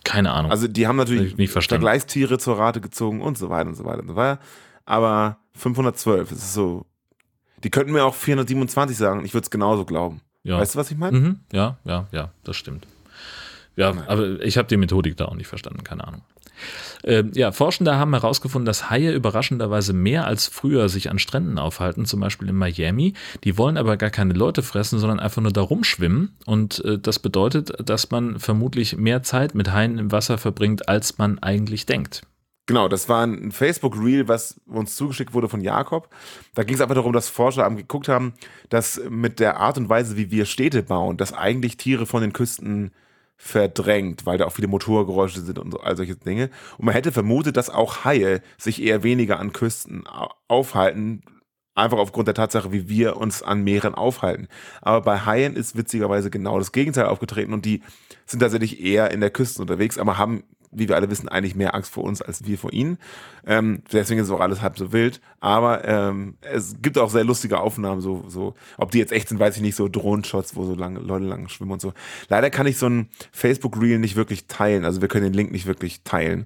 keine Ahnung. Also die haben Hab natürlich ich nicht verstanden. Vergleichstiere zur Rate gezogen und so weiter und so weiter und so weiter. Aber 512, das ist so. Die könnten mir auch 427 sagen, ich würde es genauso glauben. ja. Weißt du, was ich meine? Mhm, ja, ja, ja, das stimmt. Ja, aber ich habe die Methodik da auch nicht verstanden, keine Ahnung. Ähm, ja, Forschende haben herausgefunden, dass Haie überraschenderweise mehr als früher sich an Stränden aufhalten, zum Beispiel in Miami. Die wollen aber gar keine Leute fressen, sondern einfach nur da rumschwimmen. Und äh, das bedeutet, dass man vermutlich mehr Zeit mit Haien im Wasser verbringt, als man eigentlich denkt. Genau, das war ein Facebook-Reel, was uns zugeschickt wurde von Jakob. Da ging es einfach darum, dass Forscher geguckt haben, dass mit der Art und Weise, wie wir Städte bauen, dass eigentlich Tiere von den Küsten verdrängt, weil da auch viele Motorgeräusche sind und all solche Dinge. Und man hätte vermutet, dass auch Haie sich eher weniger an Küsten au- aufhalten, einfach aufgrund der Tatsache, wie wir uns an Meeren aufhalten. Aber bei Haien ist witzigerweise genau das Gegenteil aufgetreten und die sind tatsächlich eher in der Küste unterwegs, aber haben, wie wir alle wissen, eigentlich mehr Angst vor uns als wir vor ihnen. Ähm, deswegen ist auch alles halb so wild. Aber ähm, es gibt auch sehr lustige Aufnahmen, so, so, ob die jetzt echt sind, weiß ich nicht, so Drohenshots, wo so lange Leute lang schwimmen und so. Leider kann ich so ein Facebook-Reel nicht wirklich teilen. Also wir können den Link nicht wirklich teilen.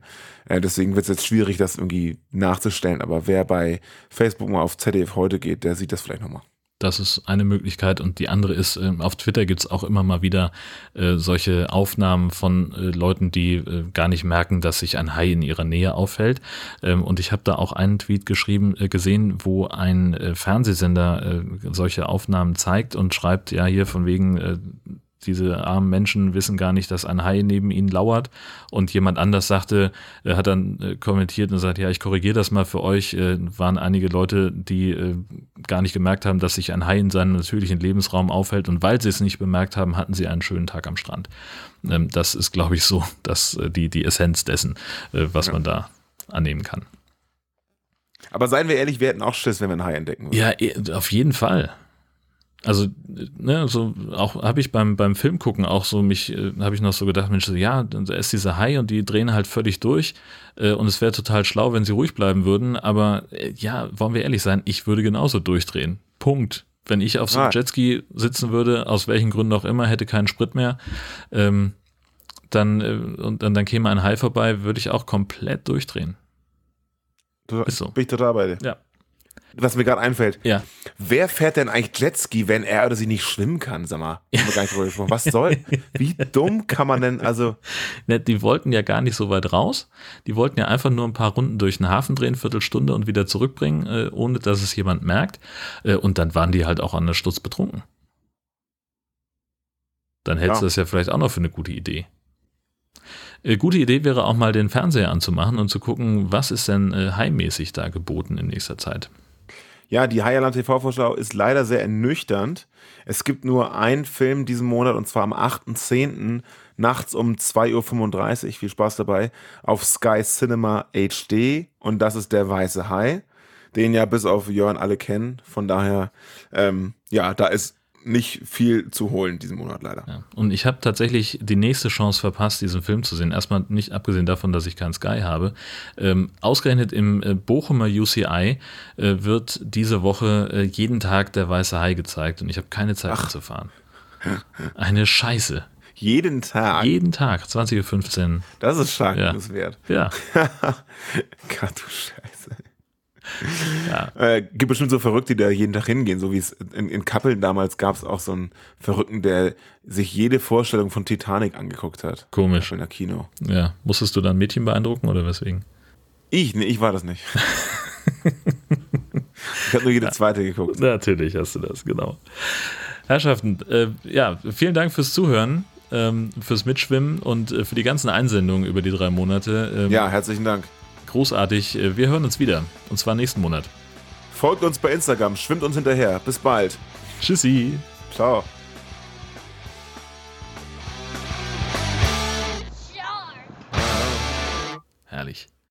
Äh, deswegen wird es jetzt schwierig, das irgendwie nachzustellen. Aber wer bei Facebook mal auf ZDF heute geht, der sieht das vielleicht nochmal. Das ist eine Möglichkeit und die andere ist, ähm, auf Twitter gibt's auch immer mal wieder äh, solche Aufnahmen von äh, Leuten, die äh, gar nicht merken, dass sich ein Hai in ihrer Nähe aufhält. Ähm, und ich habe da auch einen Tweet geschrieben, äh, gesehen, wo ein äh, Fernsehsender äh, solche Aufnahmen zeigt und schreibt, ja, hier von wegen, äh, diese armen Menschen wissen gar nicht, dass ein Hai neben ihnen lauert. Und jemand anders sagte, äh, hat dann äh, kommentiert und sagt, ja, ich korrigiere das mal für euch. Äh, waren einige Leute, die äh, gar nicht gemerkt haben, dass sich ein Hai in seinem natürlichen Lebensraum aufhält. Und weil sie es nicht bemerkt haben, hatten sie einen schönen Tag am Strand. Ähm, das ist, glaube ich, so, dass äh, die, die Essenz dessen, äh, was Ja. man da annehmen kann. Aber seien wir ehrlich, wir hätten auch Schiss, wenn wir einen Hai entdecken würden. Ja, eh, auf jeden Fall. Also, ne, so auch habe ich beim, beim Film gucken auch so mich, äh, habe ich noch so gedacht, Mensch, so, ja, da ist dieser Hai und die drehen halt völlig durch äh, und es wäre total schlau, wenn sie ruhig bleiben würden, aber äh, ja, wollen wir ehrlich sein, ich würde genauso durchdrehen. Punkt. Wenn ich auf so einem Ah. Jetski sitzen würde, aus welchen Gründen auch immer, hätte keinen Sprit mehr, ähm, dann, äh, und dann, dann käme ein Hai vorbei, würde ich auch komplett durchdrehen. Du- Ist so. Bin ich total bei dir. Ja. Was mir gerade einfällt. Ja. Wer fährt denn eigentlich Jetski, wenn er oder sie nicht schwimmen kann? Sag mal, gesprochen. Was soll? Wie dumm kann man denn? Also Ne, die wollten ja gar nicht so weit raus. Die wollten ja einfach nur ein paar Runden durch den Hafen drehen, Viertelstunde und wieder zurückbringen, äh, ohne dass es jemand merkt. Äh, und dann waren die halt auch an der Sturz betrunken. Dann hältst Ja. du das ja vielleicht auch noch für eine gute Idee. Äh, gute Idee wäre auch mal den Fernseher anzumachen und zu gucken, was ist denn äh, heimmäßig da geboten in nächster Zeit. Ja, die Heierland TV-Vorschau ist leider sehr ernüchternd. Es gibt nur einen Film diesen Monat und zwar am 8.10. nachts um 2.35 Uhr. Viel Spaß dabei. Auf Sky Cinema HD und das ist Der Weiße Hai, den ja bis auf Jörn alle kennen. Von daher, ähm, ja, da ist nicht viel zu holen diesen Monat leider. Ja. Und ich habe tatsächlich die nächste Chance verpasst, diesen Film zu sehen. Erstmal nicht abgesehen davon, dass ich keinen Sky habe. Ähm, ausgerechnet im äh, Bochumer UCI äh, wird diese Woche äh, jeden Tag der Weiße Hai gezeigt und ich habe keine Zeit mehr zu fahren. Eine Scheiße. Jeden Tag. Jeden Tag, 20.15 Uhr. das ist Ja. schadenswert. Ja. Gott, du Scheiße. Ja. Äh, gibt bestimmt so Verrückte, die da jeden Tag hingehen, so wie es in, in Kappeln damals gab es auch so einen Verrückten, der sich jede Vorstellung von Titanic angeguckt hat. Komisch. In der Kino. ja. Musstest du dann Mädchen beeindrucken oder weswegen? Ich, nee, ich war das nicht. ich habe nur jede zweite geguckt. Natürlich hast du das, genau. Herrschaften, äh, ja, vielen Dank fürs Zuhören, ähm, fürs Mitschwimmen und äh, für die ganzen Einsendungen über die drei Monate. Ähm, Ja, herzlichen Dank. Großartig. Äh, wir hören uns wieder. Und zwar nächsten Monat. Folgt uns bei Instagram, schwimmt uns hinterher. Bis bald. Tschüssi. Ciao. Herrlich.